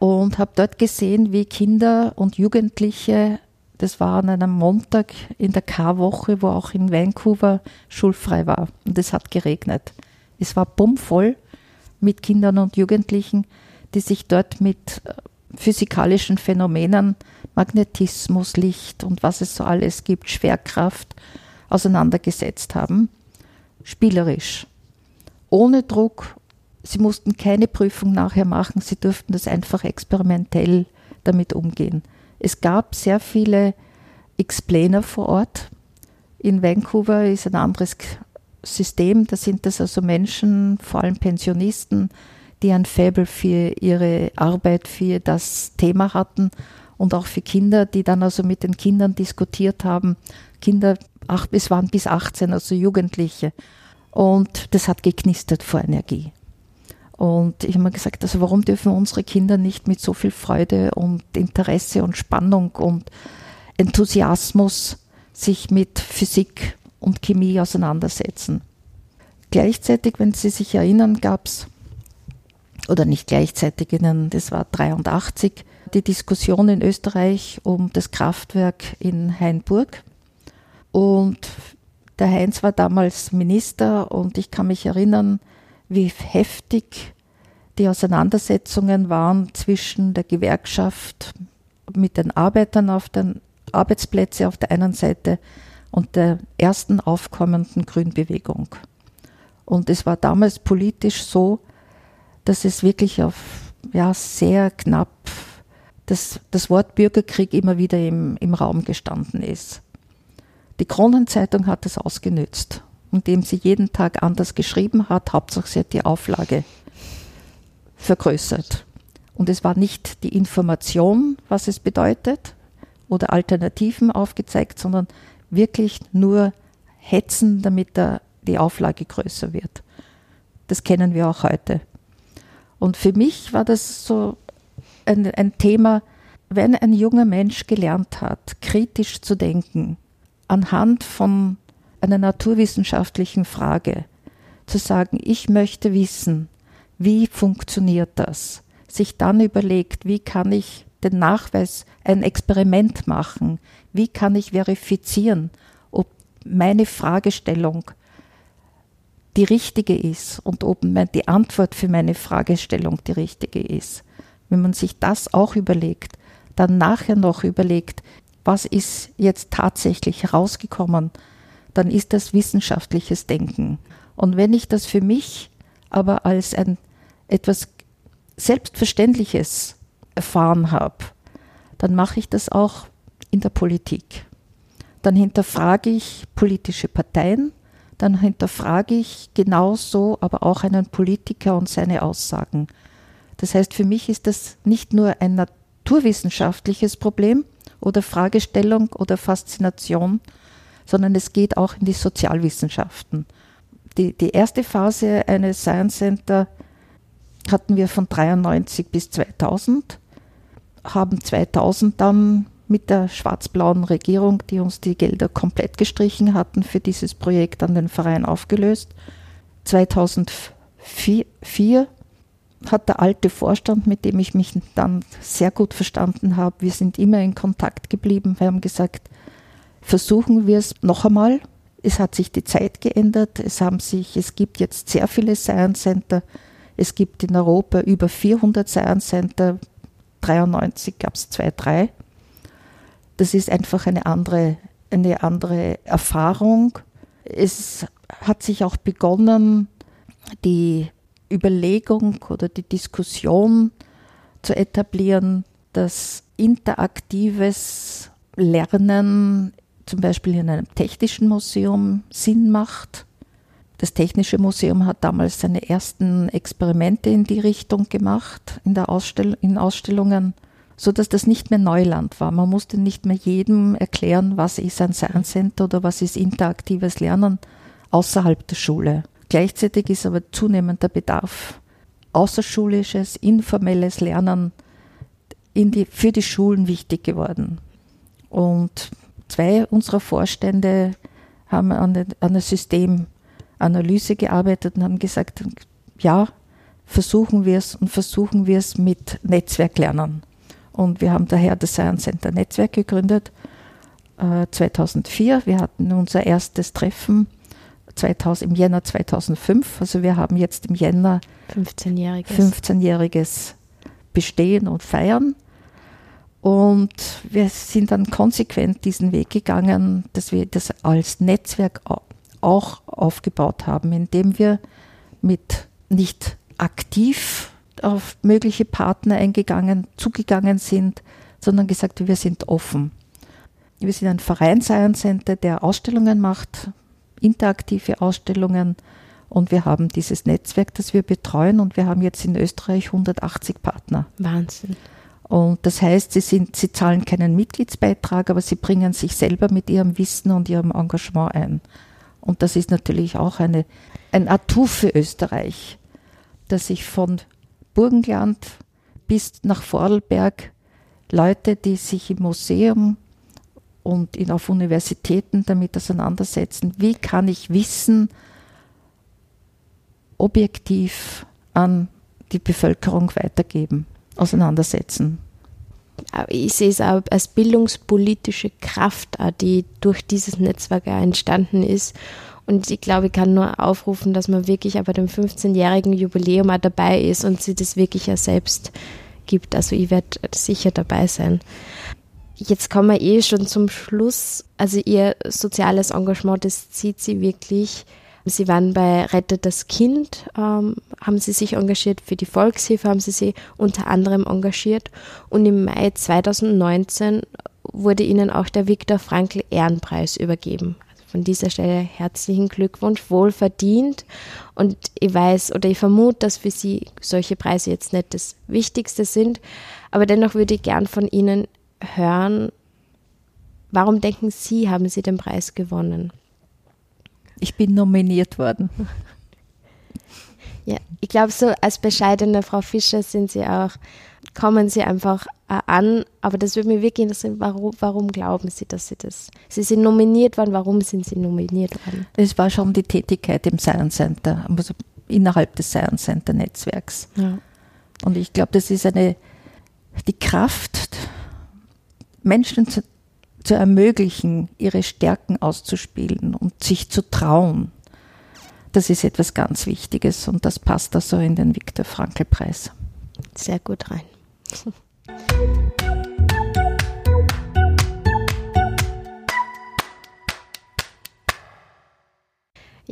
und habe dort gesehen, wie Kinder und Jugendliche, das war an einem Montag in der K-Woche, wo auch in Vancouver schulfrei war und es hat geregnet. Es war bummvoll mit Kindern und Jugendlichen, die sich dort mit äh, physikalischen Phänomenen, Magnetismus, Licht und was es so alles gibt, Schwerkraft, auseinandergesetzt haben. Spielerisch. Ohne Druck, sie mussten keine Prüfung nachher machen, sie durften das einfach experimentell damit umgehen. Es gab sehr viele Explainer vor Ort. In Vancouver ist ein anderes System, da sind das also Menschen, vor allem Pensionisten, die ein Faible für ihre Arbeit, für das Thema hatten und auch für Kinder, die dann also mit den Kindern diskutiert haben. Kinder, ach, es waren bis 18, also Jugendliche. Und das hat geknistert vor Energie. Und ich habe mir gesagt, also warum dürfen unsere Kinder nicht mit so viel Freude und Interesse und Spannung und Enthusiasmus sich mit Physik und Chemie auseinandersetzen? Gleichzeitig, wenn Sie sich erinnern, gab es, oder nicht gleichzeitig, das war 83, die Diskussion in Österreich um das Kraftwerk in Hainburg. Und der Heinz war damals Minister und ich kann mich erinnern, wie heftig die Auseinandersetzungen waren zwischen der Gewerkschaft mit den Arbeitern auf den Arbeitsplätzen auf der einen Seite und der ersten aufkommenden Grünbewegung. Und es war damals politisch so, dass es wirklich auf ja, sehr knapp das, das Wort Bürgerkrieg immer wieder im, im Raum gestanden ist. Die Kronenzeitung hat es ausgenützt, indem sie jeden Tag anders geschrieben hat. Hauptsache sie hat die Auflage vergrößert. Und es war nicht die Information, was es bedeutet, oder Alternativen aufgezeigt, sondern wirklich nur hetzen, damit der, die Auflage größer wird. Das kennen wir auch heute. Und für mich war das so ein, ein Thema, wenn ein junger Mensch gelernt hat, kritisch zu denken, anhand von einer naturwissenschaftlichen Frage zu sagen, ich möchte wissen, wie funktioniert das, sich dann überlegt, wie kann ich den Nachweis, ein Experiment machen, wie kann ich verifizieren, ob meine Fragestellung die richtige ist und ob die Antwort für meine Fragestellung die richtige ist. Wenn man sich das auch überlegt, dann nachher noch überlegt, was ist jetzt tatsächlich herausgekommen, dann ist das wissenschaftliches Denken. Und wenn ich das für mich aber als ein etwas Selbstverständliches erfahren habe, dann mache ich das auch in der Politik. Dann hinterfrage ich politische Parteien, dann hinterfrage ich genauso aber auch einen Politiker und seine Aussagen. Das heißt, für mich ist das nicht nur ein naturwissenschaftliches Problem, oder Fragestellung oder Faszination, sondern es geht auch in die Sozialwissenschaften. Die, die erste Phase eines Science Center hatten wir von 93 bis 2000, haben 2000 dann mit der schwarz-blauen Regierung, die uns die Gelder komplett gestrichen hatten, für dieses Projekt an den Verein aufgelöst. 2004 hat der alte Vorstand, mit dem ich mich dann sehr gut verstanden habe, wir sind immer in Kontakt geblieben. Wir haben gesagt, versuchen wir es noch einmal. Es hat sich die Zeit geändert. Es haben sich, es gibt jetzt sehr viele Science Center. Es gibt in Europa über 400 Science Center. 93 gab es zwei, drei. Das ist einfach eine andere, eine andere Erfahrung. Es hat sich auch begonnen, die Überlegung oder die Diskussion zu etablieren, dass interaktives Lernen zum Beispiel in einem technischen Museum Sinn macht. Das Technische Museum hat damals seine ersten Experimente in die Richtung gemacht, in, der Ausstell in Ausstellungen, sodass das nicht mehr Neuland war. Man musste nicht mehr jedem erklären, was ist ein Science Center oder was ist interaktives Lernen außerhalb der Schule. Gleichzeitig ist aber zunehmender Bedarf außerschulisches, informelles Lernen die, für die Schulen wichtig geworden. Und zwei unserer Vorstände haben an einer Systemanalyse gearbeitet und haben gesagt, ja, versuchen wir es und versuchen wir es mit Netzwerklernen. Und wir haben daher das Science Center Netzwerk gegründet, äh, 2004. Wir hatten unser erstes Treffen 2000, im Jänner 2005. Also wir haben jetzt im Jänner 15-jähriges 15 Bestehen und Feiern. Und wir sind dann konsequent diesen Weg gegangen, dass wir das als Netzwerk auch aufgebaut haben, indem wir mit nicht aktiv auf mögliche Partner eingegangen, zugegangen sind, sondern gesagt, wir sind offen. Wir sind ein Verein Science Center, der Ausstellungen macht, interaktive Ausstellungen und wir haben dieses Netzwerk, das wir betreuen und wir haben jetzt in Österreich 180 Partner. Wahnsinn. Und das heißt, sie, sind, sie zahlen keinen Mitgliedsbeitrag, aber sie bringen sich selber mit ihrem Wissen und ihrem Engagement ein. Und das ist natürlich auch eine, ein Atu für Österreich, dass sich von Burgenland bis nach Vorarlberg Leute, die sich im Museum und in, auf Universitäten damit auseinandersetzen, wie kann ich Wissen objektiv an die Bevölkerung weitergeben auseinandersetzen. Ich sehe es auch als bildungspolitische Kraft, die durch dieses Netzwerk entstanden ist. Und ich glaube, ich kann nur aufrufen, dass man wirklich aber dem 15-jährigen Jubiläum auch dabei ist und sie das wirklich ja selbst gibt. Also ich werde sicher dabei sein. Jetzt kommen wir eh schon zum Schluss. Also ihr soziales Engagement, das zieht sie wirklich Sie waren bei Rettet das Kind, ähm, haben Sie sich engagiert, für die Volkshilfe haben Sie sich unter anderem engagiert und im Mai 2019 wurde Ihnen auch der Viktor Frankl Ehrenpreis übergeben. Also von dieser Stelle herzlichen Glückwunsch, wohlverdient und ich weiß oder ich vermute, dass für Sie solche Preise jetzt nicht das Wichtigste sind, aber dennoch würde ich gern von Ihnen hören, warum denken Sie, haben Sie den Preis gewonnen? Ich bin nominiert worden. Ja, ich glaube, so als bescheidene Frau Fischer sind Sie auch, kommen Sie einfach äh, an, aber das würde mich wirklich interessieren, warum, warum glauben Sie, dass Sie das, Sie sind nominiert worden, warum sind Sie nominiert worden? Es war schon die Tätigkeit im Science Center, also innerhalb des Science Center Netzwerks. Ja. Und ich glaube, das ist eine, die Kraft, Menschen zu, zu ermöglichen, ihre Stärken auszuspielen und sich zu trauen. Das ist etwas ganz Wichtiges und das passt da so in den Viktor Frankl Preis. Sehr gut rein.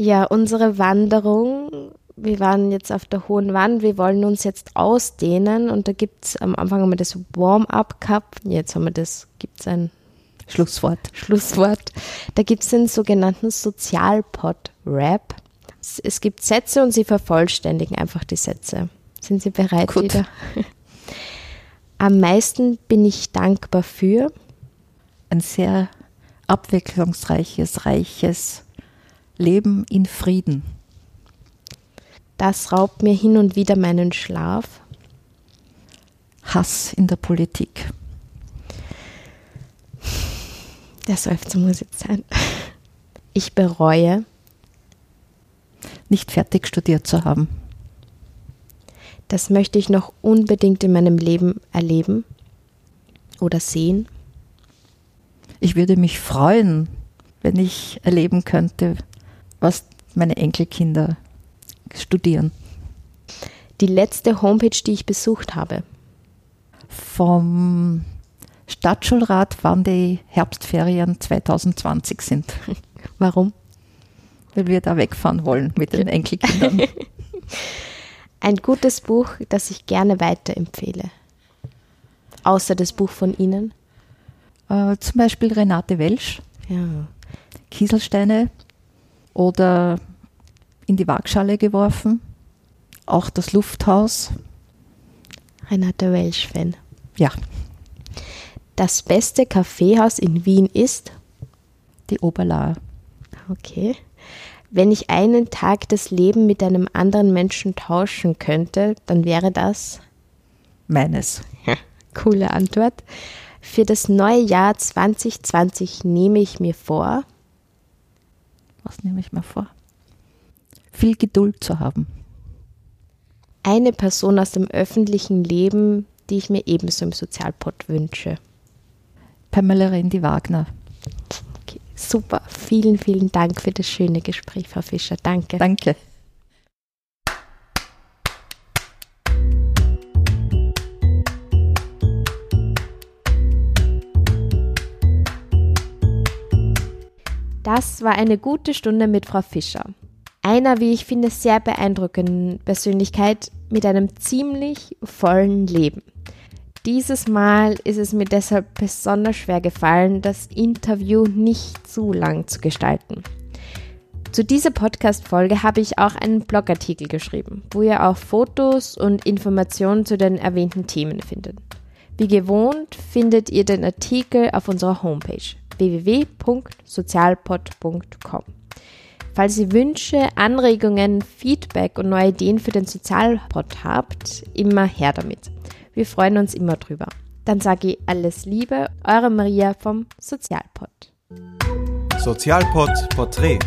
Ja, unsere Wanderung, wir waren jetzt auf der Hohen Wand, wir wollen uns jetzt ausdehnen und da gibt es am Anfang haben wir das Warm-up Cup, jetzt haben wir das, gibt es ein Schlusswort. Schlusswort. Da gibt es den sogenannten Sozialpod-Rap. Es gibt Sätze und sie vervollständigen einfach die Sätze. Sind Sie bereit Gut. wieder? Am meisten bin ich dankbar für ein sehr abwechslungsreiches, reiches Leben in Frieden. Das raubt mir hin und wieder meinen Schlaf. Hass in der Politik. Der Seufzer muss jetzt sein. Ich bereue, nicht fertig studiert zu haben. Das möchte ich noch unbedingt in meinem Leben erleben oder sehen. Ich würde mich freuen, wenn ich erleben könnte, was meine Enkelkinder studieren. Die letzte Homepage, die ich besucht habe. Vom Stadtschulrat, wann die Herbstferien 2020 sind. Warum? Weil wir da wegfahren wollen mit den Enkelkindern. Ein gutes Buch, das ich gerne weiterempfehle. Außer das Buch von Ihnen? Äh, zum Beispiel Renate Welsch. Ja. Kieselsteine oder in die Waagschale geworfen. Auch das Lufthaus. Renate Welsch-Fan. Ja. Das beste Kaffeehaus in Wien ist? Die Oberlahr. Okay. Wenn ich einen Tag das Leben mit einem anderen Menschen tauschen könnte, dann wäre das? Meines. Coole Antwort. Für das neue Jahr 2020 nehme ich mir vor. Was nehme ich mir vor? Viel Geduld zu haben. Eine Person aus dem öffentlichen Leben, die ich mir ebenso im Sozialpod wünsche. Pamela Rendi Wagner. Okay, super. Vielen, vielen Dank für das schöne Gespräch, Frau Fischer. Danke. Danke. Das war eine gute Stunde mit Frau Fischer. Einer, wie ich finde, sehr beeindruckenden Persönlichkeit, mit einem ziemlich vollen Leben. Dieses Mal ist es mir deshalb besonders schwer gefallen, das Interview nicht zu lang zu gestalten. Zu dieser Podcast-Folge habe ich auch einen Blogartikel geschrieben, wo ihr auch Fotos und Informationen zu den erwähnten Themen findet. Wie gewohnt findet ihr den Artikel auf unserer Homepage www.sozialpod.com. Falls ihr Wünsche, Anregungen, Feedback und neue Ideen für den Sozialpod habt, immer her damit. Wir freuen uns immer drüber. Dann sage ich alles Liebe, eure Maria vom Sozialpod. Sozialpod Porträt